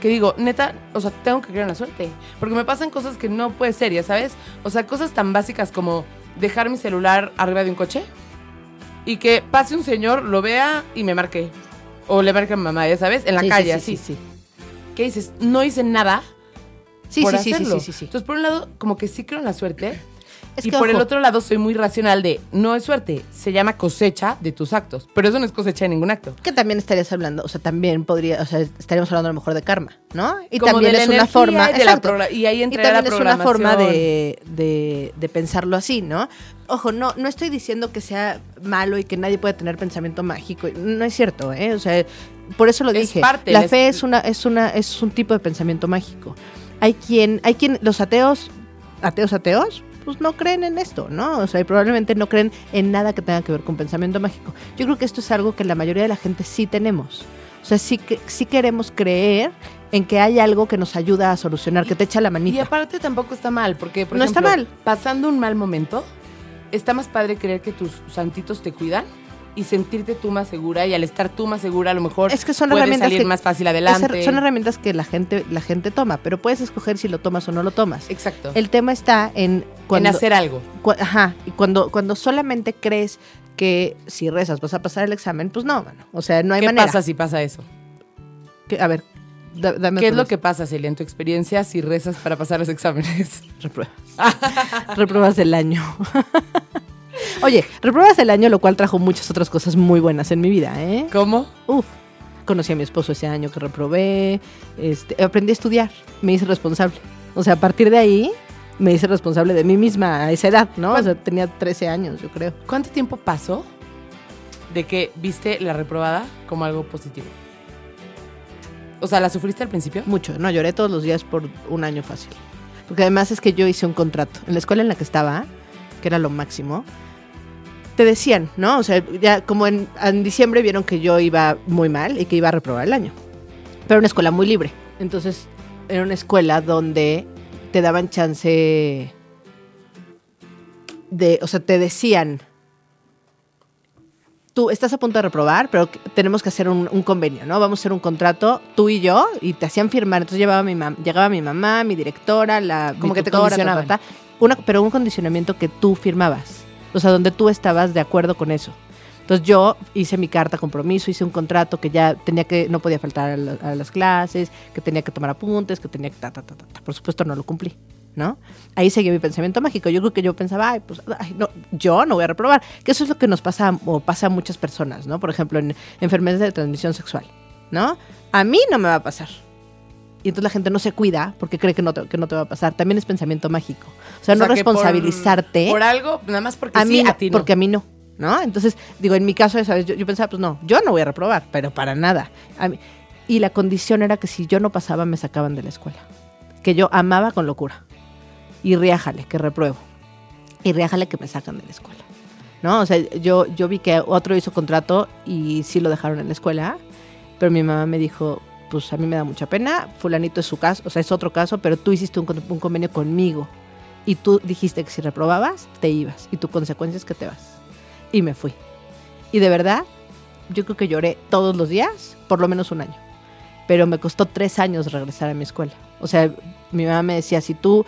que digo, neta, o sea, tengo que creer en la suerte. Porque me pasan cosas que no puede ser, ya sabes. O sea, cosas tan básicas como dejar mi celular arriba de un coche y que pase un señor, lo vea y me marque. O le marque a mi mamá, ya sabes, en la Sí, calle, sí, así. sí, sí. ¿Qué dices? No hice nada Sí, por sí, sí, sí, sí, sí. Entonces, por un lado, como que sí creo en la suerte. Es y que, por el otro lado, soy muy racional de, no es suerte, se llama cosecha de tus actos. Pero eso no es cosecha de ningún acto. que también estarías hablando, o sea, también podría, o sea, estaríamos hablando a lo mejor de karma, ¿no? Y Como también de la es una forma, y de exacto. y ahí Y entraría la también es una forma de, de, de pensarlo así, ¿no? Ojo, no, no estoy diciendo que sea malo y que nadie puede tener pensamiento mágico. No es cierto, ¿eh? O sea, por eso lo Es dije. parte, la es- fe es una, es una, es un tipo de pensamiento mágico. Hay quien, hay quien, los ateos, ateos, ateos, pues no creen en esto, ¿no? O sea, y probablemente no creen en nada que tenga que ver con pensamiento mágico. Yo creo que esto es algo que la mayoría de la gente sí tenemos. O sea, sí, que, sí queremos creer en que hay algo que nos ayuda a solucionar, que te echa la Y manita. aparte tampoco está mal, porque, por No está ejemplo, mal. pasando un mal momento, está más padre creer que tus santitos te cuidan y sentirte tú más segura y al estar tú más segura a lo mejor Es que son puedes herramientas salir que- más fácil adelante. son herramientas que la gente, la gente toma, pero puedes escoger si lo tomas o no lo tomas. Exacto. El tema está en cuando, en hacer algo. cu- ajá, y cuando, cuando solamente crees que si rezas vas a pasar el examen, pues no, mano. O sea, no hay ¿Qué manera. pasa si pasa eso? Que- a ver, da- dame ¿Qué es lo que pasa, Celia, en tu experiencia si rezas para pasar los exámenes? Repruebas. repruebas del año. Oye, repruebas del año, lo cual trajo muchas otras cosas muy buenas en mi vida, ¿eh? ¿Cómo? Uf. Conocí a mi esposo ese año que reprobé. Este, aprendí a estudiar. Me hice responsable. O sea, a partir de ahí me hice responsable de mí misma a esa edad, ¿no? O sea, tenía 13 años, yo creo. ¿Cuánto tiempo pasó de que viste la reprobada como algo positivo? O sea, ¿la sufriste al principio? Mucho. No, lloré todos los días por un año fácil. Porque además es que yo hice un contrato. En la escuela en la que estaba, que era lo máximo, te decían, ¿no? O sea, ya como en, en diciembre vieron que yo iba muy mal y que iba a reprobar el año. Pero era una escuela muy libre. Entonces, era una escuela donde te daban chance de, o sea, te decían, tú estás a punto de reprobar, pero tenemos que hacer un, un convenio, ¿no? Vamos a hacer un contrato, tú y yo, y te hacían firmar. Entonces llevaba mi mam- llegaba mi mamá, mi directora, la Como que te tutora, ta, condicionaban. ta, ta. Una- pero un condicionamiento que tú firmabas. O sea, donde tú estabas de acuerdo con eso. Entonces yo hice mi carta compromiso, hice un contrato que ya tenía que, no podía faltar a, la- a las clases, que tenía que tomar apuntes, que tenía que ta, ta, ta, ta. Por supuesto no lo cumplí, ¿no? Ahí seguía mi pensamiento mágico. Yo creo que yo pensaba, ay, pues, ay, no, yo no voy a reprobar. Que eso es lo que nos pasa o pasa a muchas personas, ¿no? Por ejemplo, en enfermedades de transmisión sexual, ¿no? A mí no me va a pasar. Y entonces la gente no se cuida porque cree que no te, que no te va a pasar. También es pensamiento mágico. O sea, O no sea, responsabilizarte Por, algo, nada más porque a sí, mí a ti no. porque a mí no, ¿no? Entonces, digo, en mi caso, ¿sabes? Yo, pensaba, pues no, yo no voy a reprobar, pero para nada. Y la condición era que si yo no pasaba me sacaban de la escuela. Que yo amaba con locura. Y riájale, que repruebo. Y riájale que me sacan de la escuela. ¿No? O sea, yo, yo vi que otro hizo contrato y sí lo dejaron en la escuela, pero mi mamá me dijo, pues a mí me da mucha pena, fulanito es su caso, o sea, es otro caso, pero tú hiciste un, un convenio conmigo y tú dijiste que si reprobabas, te ibas y tu consecuencia es que te vas. Y me fui. Y de verdad, yo creo que lloré todos los días, por lo menos un año. Pero me costó tres años regresar a mi escuela. O sea, mi mamá me decía, si tú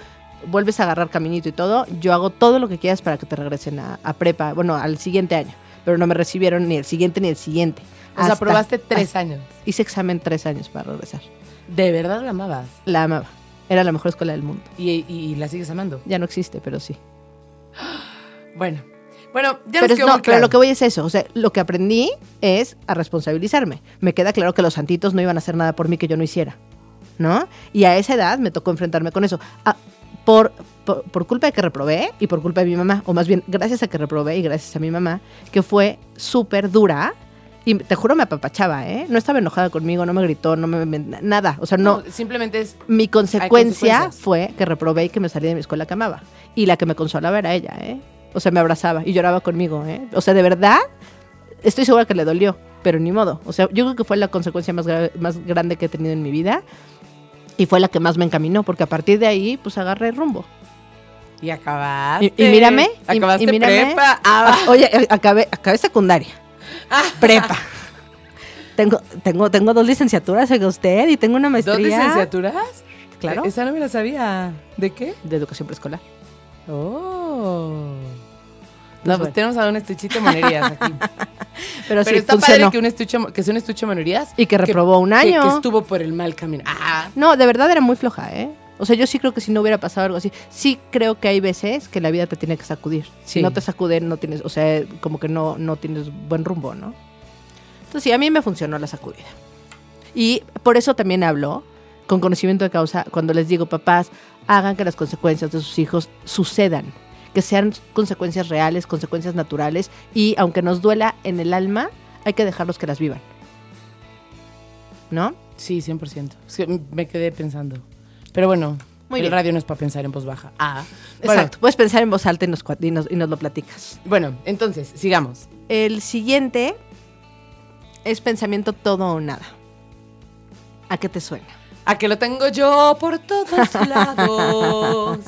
vuelves a agarrar caminito y todo, yo hago todo lo que quieras para que te regresen a, a prepa, bueno, al siguiente año. Pero no me recibieron ni el siguiente ni el siguiente. O sea, probaste tres años. Hice examen tres años para regresar. De verdad la amabas. La amaba. Era la mejor escuela del mundo. Y, y la sigues amando. Ya no existe, pero sí. Bueno. Bueno, ya pero, es- no, muy pero claro. lo que voy es eso. O sea, lo que aprendí es a responsabilizarme. Me queda claro que los santitos no iban a hacer nada por mí que yo no hiciera. ¿No? Y a esa edad me tocó enfrentarme con eso. Ah, por, por, por culpa de que reprobé y por culpa de mi mamá, o más bien gracias a que reprobé y gracias a mi mamá, que fue súper dura. Y te juro me apapachaba, ¿eh? No estaba enojada conmigo, no me gritó, no me... me- nada. O sea, no... simplemente es. Mi consecuencia fue que reprobé y que me salí de mi escuela que amaba. Y la que me consolaba era ella, ¿eh? O sea, me abrazaba y lloraba conmigo, ¿eh? O sea, de verdad, estoy segura que le dolió, pero ni modo. O sea, yo creo que fue la consecuencia más, gra- más grande que he tenido en mi vida y fue la que más me encaminó, porque a partir de ahí, pues agarré rumbo. Y acabaste. Y, y mírame, Acabaste y, mírame. prepa. Ah, Ah, oye, eh, acabé, acabé secundaria, prepa. Tengo, tengo, tengo dos licenciaturas, oiga usted, y tengo una maestría. ¿Dos licenciaturas? Claro. Esa no me la sabía. ¿De qué? De educación preescolar. Oh. Pues No, pues tenemos a un estuchito de monerías aquí. Pero, Pero sí, está funcionó. padre que un estuche, que sea un estuche de monerías. Y que reprobó un que- año. Que, estuvo por el mal camino. Ah, No, de verdad era muy floja, ¿eh? O sea, yo sí creo que si no hubiera pasado algo así, sí creo que hay veces que la vida te tiene que sacudir. Si no te sacude, no tienes, o sea, como que no, no tienes buen rumbo, ¿no? Entonces sí, a mí me funcionó la sacudida. Y por eso también hablo con conocimiento de causa cuando les digo, papás, hagan que las consecuencias de sus hijos sucedan, que sean consecuencias reales, consecuencias naturales, y aunque nos duela en el alma, hay que dejarlos que las vivan. ¿No? sí, 100%. Es que me quedé pensando. Pero bueno, Muy el bien. radio no es para pensar en voz baja. Ah, bueno, Exacto. Puedes pensar en voz alta y nos, cua- y nos- y nos lo platicas. Bueno, entonces, sigamos. El siguiente es pensamiento todo o nada. ¿A qué te suena? A que lo tengo yo por todos lados.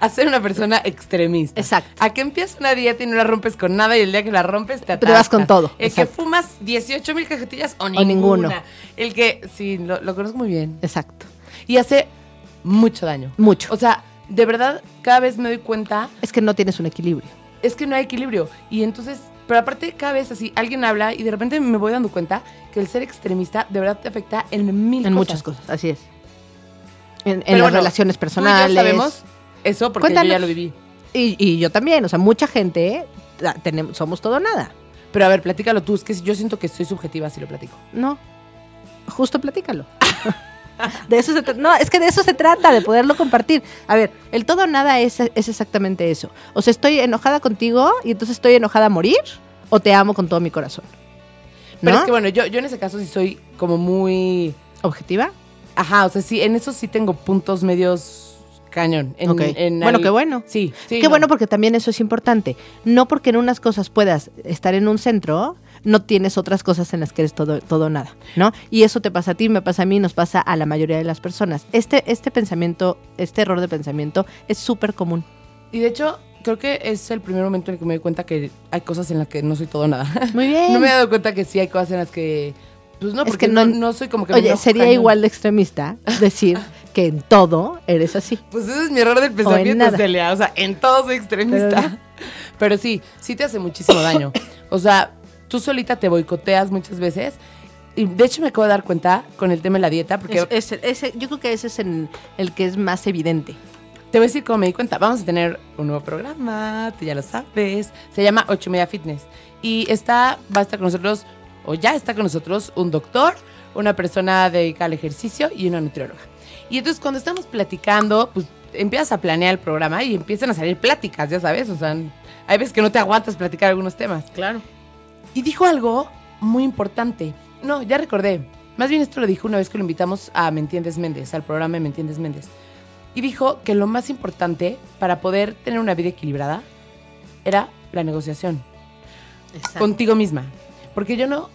A ser una persona extremista. Exacto. A que empiezas una dieta y no la rompes con nada y el día que la rompes te Te vas con atascas. todo, El exacto. que fumas 18 mil cajetillas o ninguna. ninguno. El que, sí, lo, lo conozco muy bien. Exacto. Y hace mucho daño. Mucho. O sea, de verdad, cada vez me doy cuenta, Es que no tienes un equilibrio. es que no hay equilibrio. Y entonces, pero aparte, cada vez así, alguien habla y de repente me voy dando cuenta que el ser extremista de verdad te afecta en mil En cosas. muchas cosas, así es. En, en las bueno, relaciones Tú y personales. yo sabemos eso porque yo ya lo viví. Y, y yo también. O sea, mucha gente tenemos, somos todo nada. Pero a ver, platícalo tú. Es que yo siento que soy subjetiva si lo platico. No. Justo platícalo. De eso se no, es que de eso se trata, de poderlo compartir. A ver, el todo o nada es, es exactamente eso. O sea, estoy enojada contigo y entonces estoy enojada a morir o te amo con todo mi corazón. Pero es que bueno, yo, yo en ese caso sí soy como muy... ¿Objetiva? Ajá, o sea, sí, en eso sí tengo puntos medios cañón. En, Ok. en Bueno, al- qué bueno. Sí, sí. Qué no. bueno porque también eso es importante. No porque en unas cosas puedas estar en un centro, no tienes otras cosas en las que eres todo, todo nada, ¿no? Y eso te pasa a ti, me pasa a mí, nos pasa a la mayoría de las personas. Este, este pensamiento, este error de pensamiento es súper común. Y de hecho, creo que es el primer momento en el que me doy cuenta que hay cosas en las que no soy todo nada. Muy bien. no me he dado cuenta que sí hay cosas en las que... Pues no, Es porque que no, no- no soy como que... Oye, sería cañón. igual de extremista decir que en todo eres así. Pues ese es mi error del pensamiento, nada. Celia. O sea, en todo soy extremista. Pero- Pero, sí, sí te hace muchísimo daño. O sea, tú solita te boicoteas muchas veces. Y de hecho me acabo de dar cuenta con el tema de la dieta, porque Es- es- ese- yo creo que ese es en el que es más evidente. te voy a decir cómo me di cuenta. Vamos a tener un nuevo programa, tú ya lo sabes. Se llama 8 Media Fitness. Y está, va a estar con nosotros, o ya está con nosotros, un doctor, una persona dedicada al ejercicio y una nutrióloga. Y entonces cuando estamos platicando, pues empiezas a planear el programa y empiezan a salir pláticas, ya sabes. O sea, hay veces que no te aguantas platicar algunos temas. Claro. Y dijo algo muy importante. No, ya recordé. Más bien esto lo dijo una vez que lo invitamos a Me Entiendes Méndez, al programa de Me Entiendes Méndez. Y dijo que lo más importante para poder tener una vida equilibrada era la negociación Exacto. contigo misma. Porque yo no,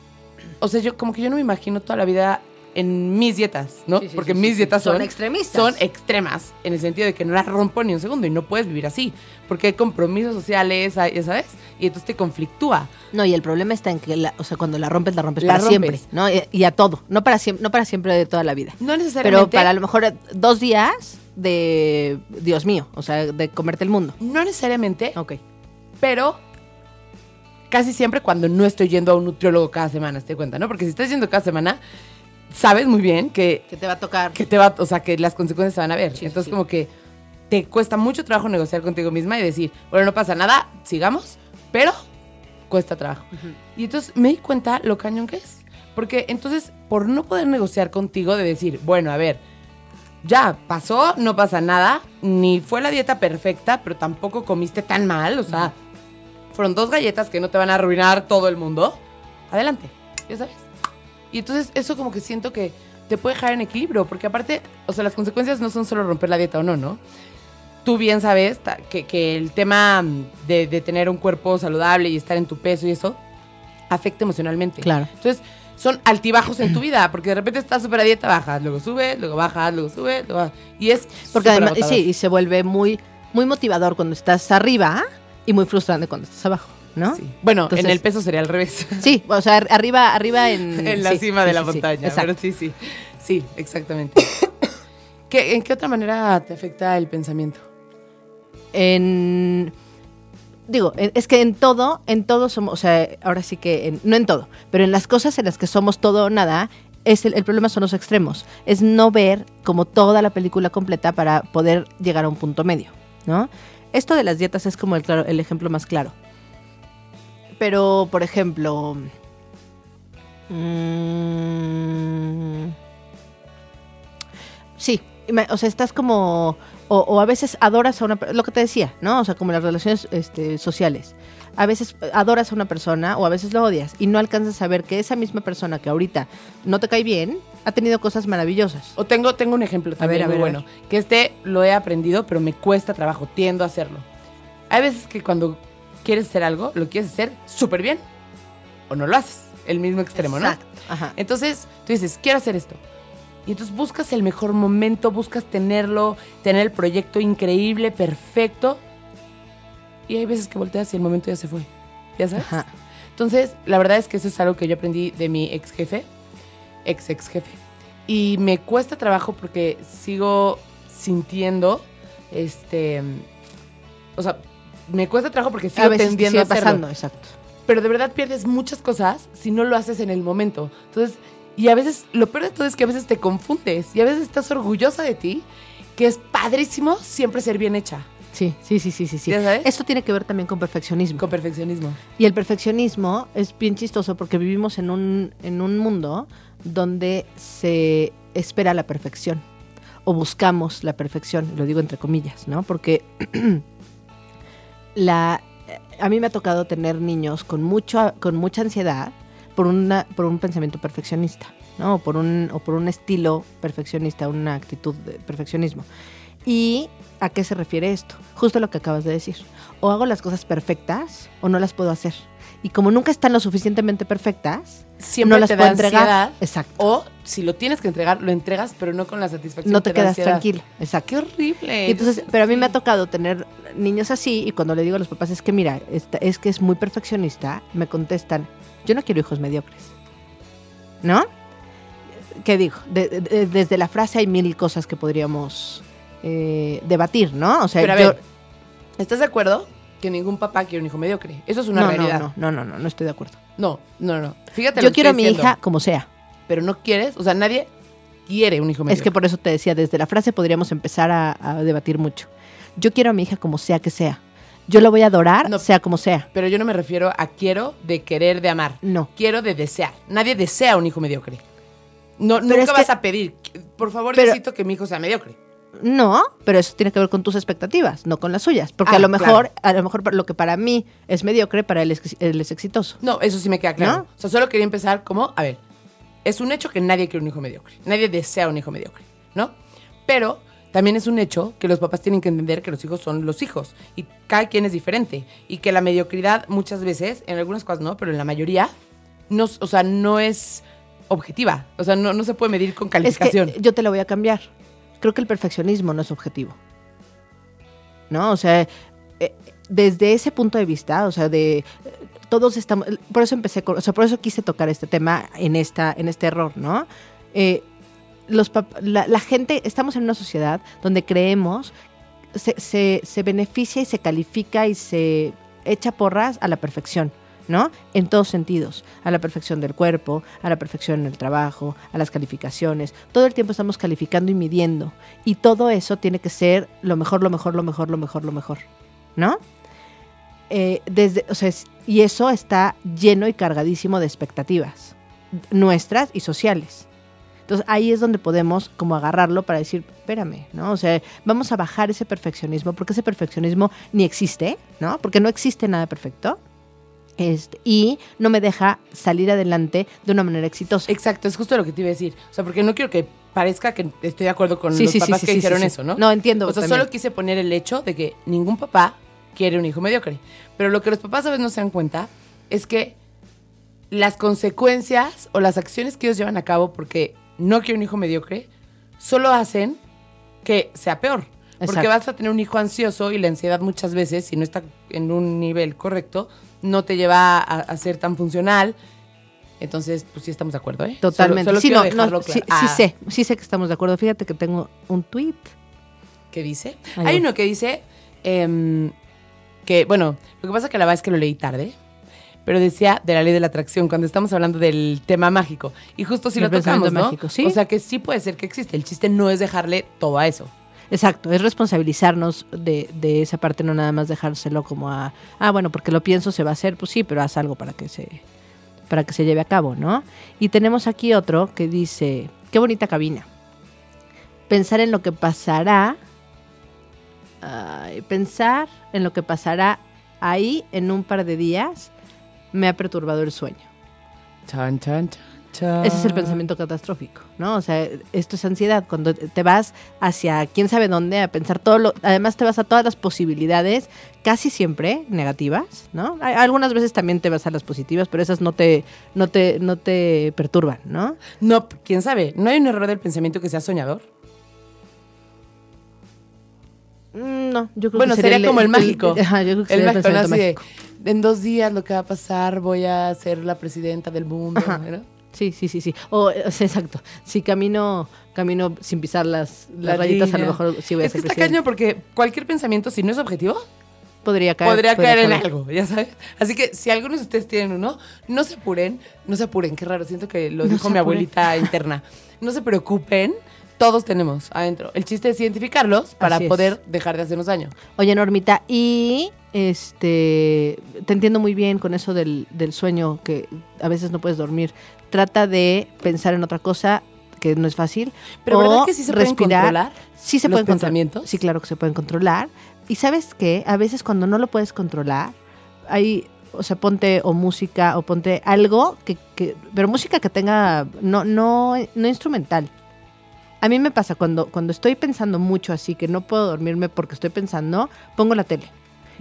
o sea, yo como que yo no me imagino toda la vida en mis dietas, ¿no? Sí, sí, Porque sí, mis dietas son son, extremistas. Son extremas, en el sentido de que no las rompo ni un segundo y no puedes vivir así. Porque hay compromisos sociales, ya sabes, y entonces te conflictúa. No, y el problema está en que, la- o sea, cuando la rompes, la rompes La para rompes. siempre, ¿no? Y, y a todo, no para siempre, no para siempre de toda la vida. No Pero necesariamente. para a lo mejor dos días de, Dios mío, o sea, de comerte el mundo. No necesariamente, Ok. pero casi siempre cuando no estoy yendo a un nutriólogo cada semana, te cuenta, ¿no? Porque si estás yendo cada semana, sabes muy bien que Que te va a tocar. que te va, o sea, que las consecuencias se van a ver. Sí, Entonces, sí. como que te cuesta mucho trabajo negociar contigo misma y decir, bueno, no pasa nada, sigamos, pero cuesta trabajo. Y entonces me di cuenta lo cañón que es. Porque entonces, por no poder negociar contigo, de decir, bueno, a ver, ya pasó, no pasa nada, ni fue la dieta perfecta, pero tampoco comiste tan mal, o sea, fueron dos galletas que no te van a arruinar todo el mundo. Adelante, ya sabes. Y entonces eso como que siento que te puede dejar en equilibrio, porque aparte, o sea, las consecuencias no son solo romper la dieta o no, ¿no? Tú bien sabes que, que el tema de, de tener un cuerpo saludable y estar en tu peso y eso afecta emocionalmente. Claro. Entonces, son altibajos en tu vida, porque de repente estás súper a dieta, bajas, luego subes, luego bajas, luego subes, luego bajas. Y es Porque además, agotador. sí, y se vuelve muy, muy motivador cuando estás arriba y muy frustrante cuando estás abajo, ¿no? Sí. Bueno, Entonces- en el peso sería al revés. Sí, o sea, ar- arriba, arriba en... en la sí, cima de la montaña. pero sí, sí. Sí, exactamente. ¿Qué, ¿En qué otra manera te afecta el pensamiento? En digo, en- es que en todo, en todo somos, o sea, ahora sí que en- no en todo, pero en las cosas en las que somos todo o nada, es el, el problema son los extremos. Es no ver como toda la película completa para poder llegar a un punto medio, ¿no? Esto de las dietas es como el, claro, el ejemplo más claro. Pero, por ejemplo, mm, sí, o sea, estás como, o, o a veces adoras a una, lo que te decía, ¿no? O sea, como las relaciones este, sociales. A veces adoras a una persona o a veces lo odias y no alcanzas a ver que esa misma persona que ahorita no te cae bien ha tenido cosas maravillosas. O tengo, tengo un ejemplo también ver, a muy ver, a bueno. Que este lo he aprendido, pero me cuesta trabajo, tiendo a hacerlo. Hay veces que cuando quieres hacer algo, lo quieres hacer súper bien o no lo haces. El mismo extremo, ¿no? Exacto. Ajá. Entonces, tú dices, quiero hacer esto. Y entonces buscas el mejor momento, buscas tenerlo, tener el proyecto increíble, perfecto. Y hay veces que volteas y el momento ya se fue. ¿Ya sabes? Ajá. Entonces, la verdad es que eso es algo que yo aprendí de mi ex jefe, ex ex jefe. Y me cuesta trabajo porque sigo sintiendo, este, o sea, me cuesta trabajo porque A sigo veces te tendiendo sigue a hacerlo pasando, exacto. pero de verdad pierdes muchas cosas si no lo haces en el momento. Entonces, y a veces, lo peor de todo es que a veces te confundes y a veces estás orgullosa de ti, que es padrísimo siempre ser bien hecha, Sí, sí, sí, sí, sí. sí. ¿Ya sabes? Esto tiene que ver también con perfeccionismo. con perfeccionismo. Y el perfeccionismo es bien chistoso porque vivimos en un, en un mundo donde se espera la perfección o buscamos la perfección, lo digo entre comillas, ¿no? Porque la, a mí me ha tocado tener niños con, mucho, con mucha ansiedad por, una, por un pensamiento perfeccionista, ¿no? O por un, o por un estilo perfeccionista, una actitud de perfeccionismo. ¿Y a qué se refiere esto? Justo lo que acabas de decir. O hago las cosas perfectas o no las puedo hacer. Y como nunca están lo suficientemente perfectas, Siempre no las te da entregar. ansiedad. Exacto. O si lo tienes que entregar, lo entregas, pero no con la satisfacción. No te da quedas tranquilo. Exacto. Qué horrible. Y entonces, pero a mí me ha tocado tener niños así y cuando le digo a los papás es que mira, esta- es que es muy perfeccionista, me contestan, yo no quiero hijos mediocres. ¿No? ¿Qué digo? De- de- desde la frase hay mil cosas que podríamos eh, debatir, ¿no? O sea, Pero a yo- ver, ¿estás de acuerdo que ningún papá quiere un hijo mediocre? Eso es una no, realidad. no, no, no, no, no estoy de acuerdo. No, no, no. Fíjate. Yo lo que quiero a mi diciendo. hija como sea. Pero no quieres, o sea, nadie quiere un hijo mediocre. Es que por eso te decía, desde la frase podríamos empezar a, a debatir mucho. Yo quiero a mi hija como sea que sea. Yo la voy a adorar, No. sea como sea. Pero yo no me refiero a quiero de querer, de amar. No. Quiero de desear. Nadie desea un hijo mediocre. No, Pero nunca vas que- a pedir, por favor, Pero- necesito que mi hijo sea mediocre. No, pero eso tiene que ver con tus expectativas, no con las suyas. Porque Ah, a lo mejor, claro. a lo mejor lo que para mí es mediocre, para él es, él es exitoso. No, eso sí me queda claro. ¿No? O sea, solo quería empezar como, a ver, es un hecho que nadie quiere un hijo mediocre. Nadie desea un hijo mediocre, ¿no? Pero también es un hecho que los papás tienen que entender que los hijos son los hijos y cada quien es diferente y que la mediocridad muchas veces, en algunas cosas no, pero en la mayoría, no, o sea, no es objetiva. O sea, no, no se puede medir con Es calificación. que yo te lo voy a cambiar. Creo que el perfeccionismo no es objetivo. ¿No? O sea, eh, desde ese punto de vista, o sea, de todos estamos, por eso empecé con, o sea, por eso quise tocar este tema en esta, en este error, ¿no? Eh, los la, la gente, estamos en una sociedad donde creemos se, se, se beneficia y se califica y se echa porras a la perfección, ¿no? En todos sentidos, a la perfección del cuerpo, a la perfección en el trabajo, a las calificaciones. Todo el tiempo estamos calificando y midiendo. Y todo eso tiene que ser lo mejor, lo mejor, lo mejor, lo mejor, lo mejor, ¿no? Eh, desde, o sea, y eso está lleno y cargadísimo de expectativas nuestras y sociales. Entonces ahí es donde podemos como agarrarlo para decir, espérame, ¿no? O sea, vamos a bajar ese perfeccionismo, porque ese perfeccionismo ni existe, ¿no? Porque no existe nada perfecto. Este, y no me deja salir adelante de una manera exitosa. Exacto, es justo lo que te iba a decir. O sea, porque no quiero que parezca que estoy de acuerdo con Sí, los sí, papás sí, que dijeron eso, ¿no? No, entiendo O sea, también. solo quise poner el hecho de que ningún papá quiere un hijo mediocre. Pero lo que los papás a veces no se dan cuenta es que las consecuencias o las acciones que ellos llevan a cabo porque no quieren un hijo mediocre solo hacen que sea peor. Porque vas a tener un hijo ansioso y la ansiedad muchas veces, si no está en un nivel correcto, no te lleva a, a ser tan funcional. Entonces, pues sí estamos de acuerdo, ¿eh? Totalmente. Solo, solo sí, no, sí, sí Ah, sé, sí sé que estamos de acuerdo. Fíjate que tengo un tweet. ¿Qué dice? Ahí Hay uno que dice em, que, bueno, lo que pasa que la verdad es que lo leí tarde, pero decía de la ley de la atracción cuando estamos hablando del tema mágico. Y justo si lo tocamos, ¿no? mágico, sí. O sea que sí puede ser que existe. El chiste no es dejarle todo a eso. Exacto, es responsabilizarnos de, de esa parte, no nada más dejárselo como a, ah, bueno, porque lo pienso, se va a hacer, pues sí, pero haz algo para que se, para que se lleve a cabo, ¿no? Y tenemos aquí otro que dice, qué bonita cabina. Pensar en lo que pasará, ay, pensar en lo que pasará ahí en un par de días me ha perturbado el sueño. Chan, chan, Ese es el pensamiento catastrófico, ¿no? O sea, esto es ansiedad. Cuando te vas hacia quién sabe dónde a pensar todo lo. Además, te vas a todas las posibilidades, casi siempre negativas, ¿no? Algunas veces también te vas a las positivas, pero esas no te, no te, no te perturban, ¿no? No, quién sabe. ¿No hay un error del pensamiento que sea soñador? Mm, No, yo creo Bueno, que sería como el mágico. ajá, yo creo que el sería mágico, ¿no? pensamiento Así de, mágico. en dos días lo que va a pasar, voy a ser la presidenta del mundo. ¿no? Sí, sí, sí, sí. O, o sea, exacto. Si camino, camino sin pisar las, las La rayitas, a lo mejor sí voy a Es que está presidente. caño porque cualquier pensamiento, si no es objetivo, Podría caer. podría caer en algo, ya sabes. Así que si algunos de ustedes tienen uno, no se apuren, no se apuren, qué raro, siento que lo No dijo se mi apuren. abuelita interna. No se preocupen, todos tenemos adentro. El chiste es identificarlos para Así es. poder dejar de hacernos daño. Oye, Normita, y este te entiendo muy bien con eso del, del sueño que a veces no puedes dormir. Trata de pensar en otra cosa que no es fácil. Pero o ¿verdad que sí se pueden controlar Sí se los pueden controlar. pensamientos? Sí, claro que se pueden controlar. Y sabes qué, a veces cuando no lo puedes controlar, hay, o sea, ponte o música o ponte algo que, que pero música que tenga, no, no, no instrumental. A mí me pasa cuando, cuando estoy pensando mucho así, que no puedo dormirme porque estoy pensando, pongo la tele.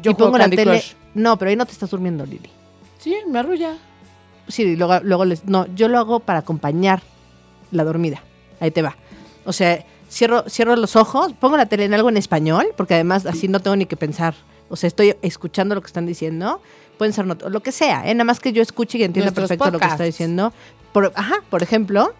Yo y pongo la Candy tele. Crush. No, pero ahí no te estás durmiendo, Lili. Sí, me arrulla. Sí, y luego, luego les. No, yo lo hago para acompañar la dormida. Ahí te va. O sea, cierro, cierro los ojos, pongo la tele en algo en español, porque además así no tengo ni que pensar. O sea, estoy escuchando lo que están diciendo. Pueden ser not- lo que sea, ¿eh? nada más que yo escuche y entienda perfecto lo que está diciendo. Por, ajá, por ejemplo.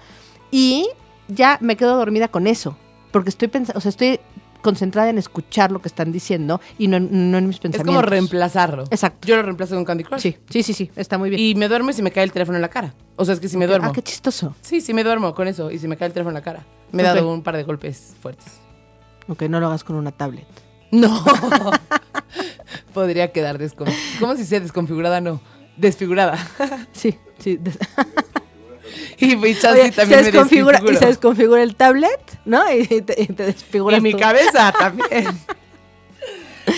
Y ya me quedo dormida con eso. Porque estoy pensando, o sea, estoy concentrada en escuchar lo que están diciendo y no, en- no en mis Es pensamientos. como reemplazarlo. Exacto. Yo lo reemplazo con Candy Crush. Sí, sí, sí, sí, está muy bien. Y me duermo y se me cae el teléfono en la cara. O sea, es que si me duermo. Ah, qué chistoso. Sí, sí me duermo con eso y se me cae el teléfono en la cara. Me he dado un par de golpes fuertes. Ok, no lo hagas con una tablet. No. Podría quedar desconfigurada. ¿Cómo si sea desconfigurada? No. Desfigurada. Sí, sí. des- Y mi chance Oye, también se me desconfigura, y se desconfigura el tablet, ¿no? Y te, y te desfiguras Y mi tú. cabeza también.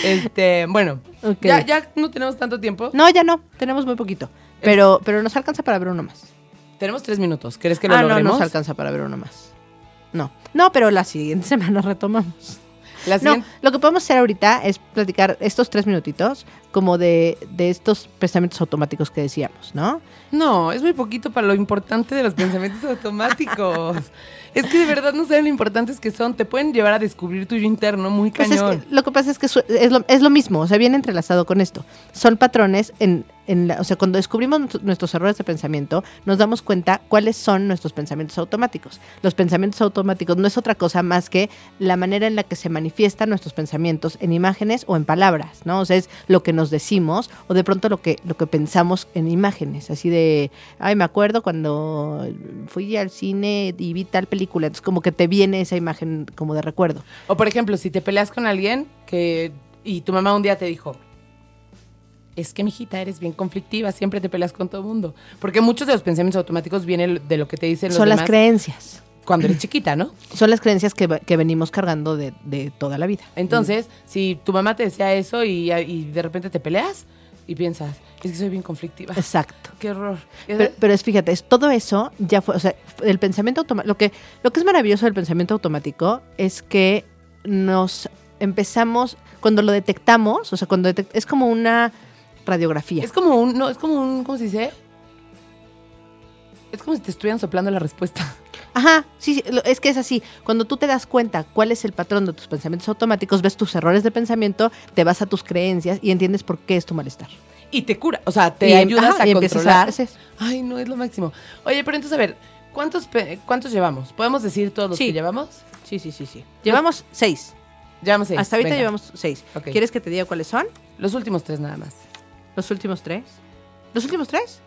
Este, bueno. Ya, ya no tenemos tanto tiempo. No, ya no, tenemos muy poquito. Pero, pero nos alcanza para ver uno más. Tenemos tres minutos. ¿Crees que lo ah, no, logremos? nos alcanza para ver uno más. No. No, pero la siguiente semana retomamos. La No, lo que podemos hacer ahorita es platicar estos tres minutitos como de, de estos pensamientos automáticos que decíamos, ¿no? No, es muy poquito para lo importante de los pensamientos automáticos. es que de verdad no saben lo importantes que son. Te pueden llevar a descubrir tu yo interno muy Pues es cañón. que lo que pasa es que es lo, es lo mismo, o sea, viene entrelazado con esto. Son patrones en, en la- o sea, cuando descubrimos nuestro- nuestros errores de pensamiento, nos damos cuenta cuáles son nuestros pensamientos automáticos. Los pensamientos automáticos no es otra cosa más que la manera en la que se manifiestan nuestros pensamientos en imágenes o en palabras, ¿no? O sea, es lo que nos decimos o de pronto lo que, lo que pensamos en imágenes, así de, ay, me acuerdo cuando fui al cine y vi tal película, entonces como que te viene esa imagen como de recuerdo. O por ejemplo, si te peleas con alguien que y tu mamá un día te dijo, es que mijita, eres bien conflictiva, siempre te peleas con todo el mundo. Porque muchos de los pensamientos automáticos vienen de lo que te dicen los Son las creencias. cuando eres chiquita, ¿no? Son las creencias que, que venimos cargando de, de toda la vida. Entonces, si tu mamá te decía eso y, y de repente te peleas y piensas, es que soy bien conflictiva. Exacto. Qué horror. Pero, pero es, fíjate, es, todo eso ya fue, o sea, el pensamiento automático, lo que, lo que es maravilloso del pensamiento automático es que nos empezamos, cuando lo detectamos, o sea, cuando detec- es como una radiografía. Es como un, no, es como un, ¿cómo se dice? Es como si te estuvieran soplando la respuesta. Ajá, sí, sí, es que es así. Cuando tú te das cuenta cuál es el patrón de tus pensamientos automáticos, ves tus errores de pensamiento, te vas a tus creencias y entiendes por qué es tu malestar. Y te cura, o sea, te Y- ayudas ajá, a y controlar. es. Ay, no, es lo máximo. Oye, pero entonces, a ver, ¿cuántos, ¿cuántos llevamos? ¿Podemos decir todos los Sí. que llevamos? Sí, sí, sí, sí. Llevamos seis. Llevamos seis. Hasta ahorita venga. llevamos seis. ¿Quieres que te diga cuáles son? Los últimos tres nada más. Los últimos tres. ¿Los últimos tres?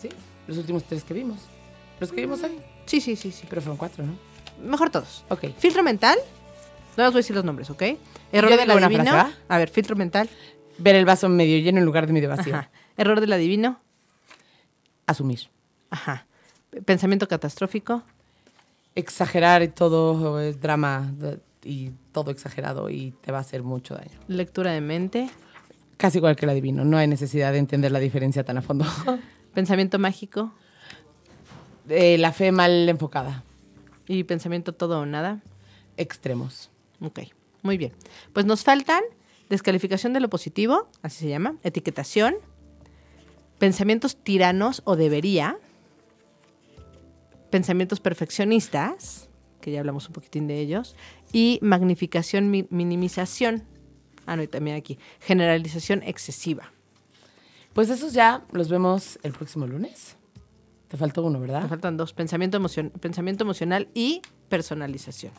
¿Sí? Los últimos tres que vimos. Los que vimos hoy. Sí, sí, sí, sí. Pero fueron cuatro, ¿no? Mejor todos. Ok. Filtro mental. No os voy a decir los nombres, ¿ok? Error ¿Yo del una adivino. frase? A ver, filtro mental. Ver el vaso medio lleno en lugar de medio vacío. Ajá. Error del adivino. Asumir. Ajá. Pensamiento catastrófico. Exagerar y todo drama de- y todo exagerado y te va a hacer mucho daño. Lectura de mente. Casi igual que el adivino. No hay necesidad de entender la diferencia tan a fondo. Pensamiento mágico. Eh, la fe mal enfocada. Y pensamiento todo o nada. Extremos. Ok. Muy bien. Pues nos faltan descalificación de lo positivo, así se llama, etiquetación, pensamientos tiranos o debería, pensamientos perfeccionistas, que ya hablamos un poquitín de ellos, y magnificación, mi- minimización. Ah, no, y también aquí, generalización excesiva. Pues esos ya los vemos el próximo lunes. Te faltó uno, ¿verdad? faltan dos, pensamiento, emocion- pensamiento emocional y personalización.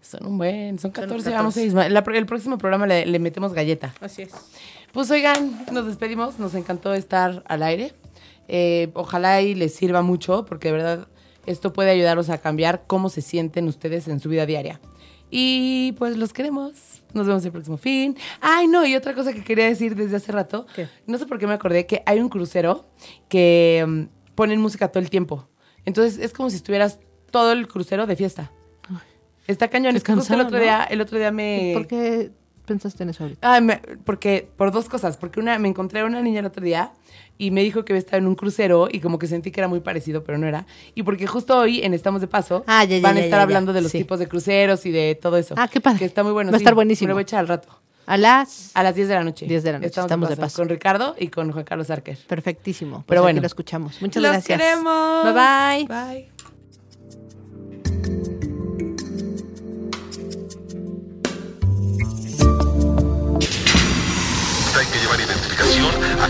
Son un buen, son 14, 14. llevamos seis. Ma- la pro- el próximo programa le, le metemos galleta. Así es. Pues oigan, nos despedimos, nos encantó estar al aire. Eh, ojalá y les sirva mucho, porque de verdad esto puede ayudarlos a cambiar cómo se sienten ustedes en su vida diaria. Y pues los queremos. Nos vemos el próximo fin. Ay, no, y otra cosa que quería decir desde hace rato. ¿Qué? No sé por qué me acordé que hay un crucero que mm, ponen música todo el tiempo. Entonces es como si estuvieras todo el crucero de fiesta. Está cañón. Es que el otro día, el otro día me. ¿Por qué pensaste en eso ahorita? Ah, me- porque, por dos cosas. Porque una, me encontré a una niña el otro día y me dijo que había estado en un crucero y como que sentí que era muy parecido, pero no era. Y porque justo hoy, en Estamos de Paso, Ah, ya, ya, van a ya, estar hablando de los Sí. tipos de cruceros y de todo eso. Ah, qué padre. Que está muy bueno. Va a sí. estar buenísimo. Me lo voy a echar al rato. A las... A las 10 de la noche. 10 de la noche, estamos de paso. Con Ricardo y con Juan Carlos Arquer. Perfectísimo. Pues Pero bueno. lo escuchamos. Muchas ¡Los gracias. queremos! Bye bye. Bye. Hay que llevar identificación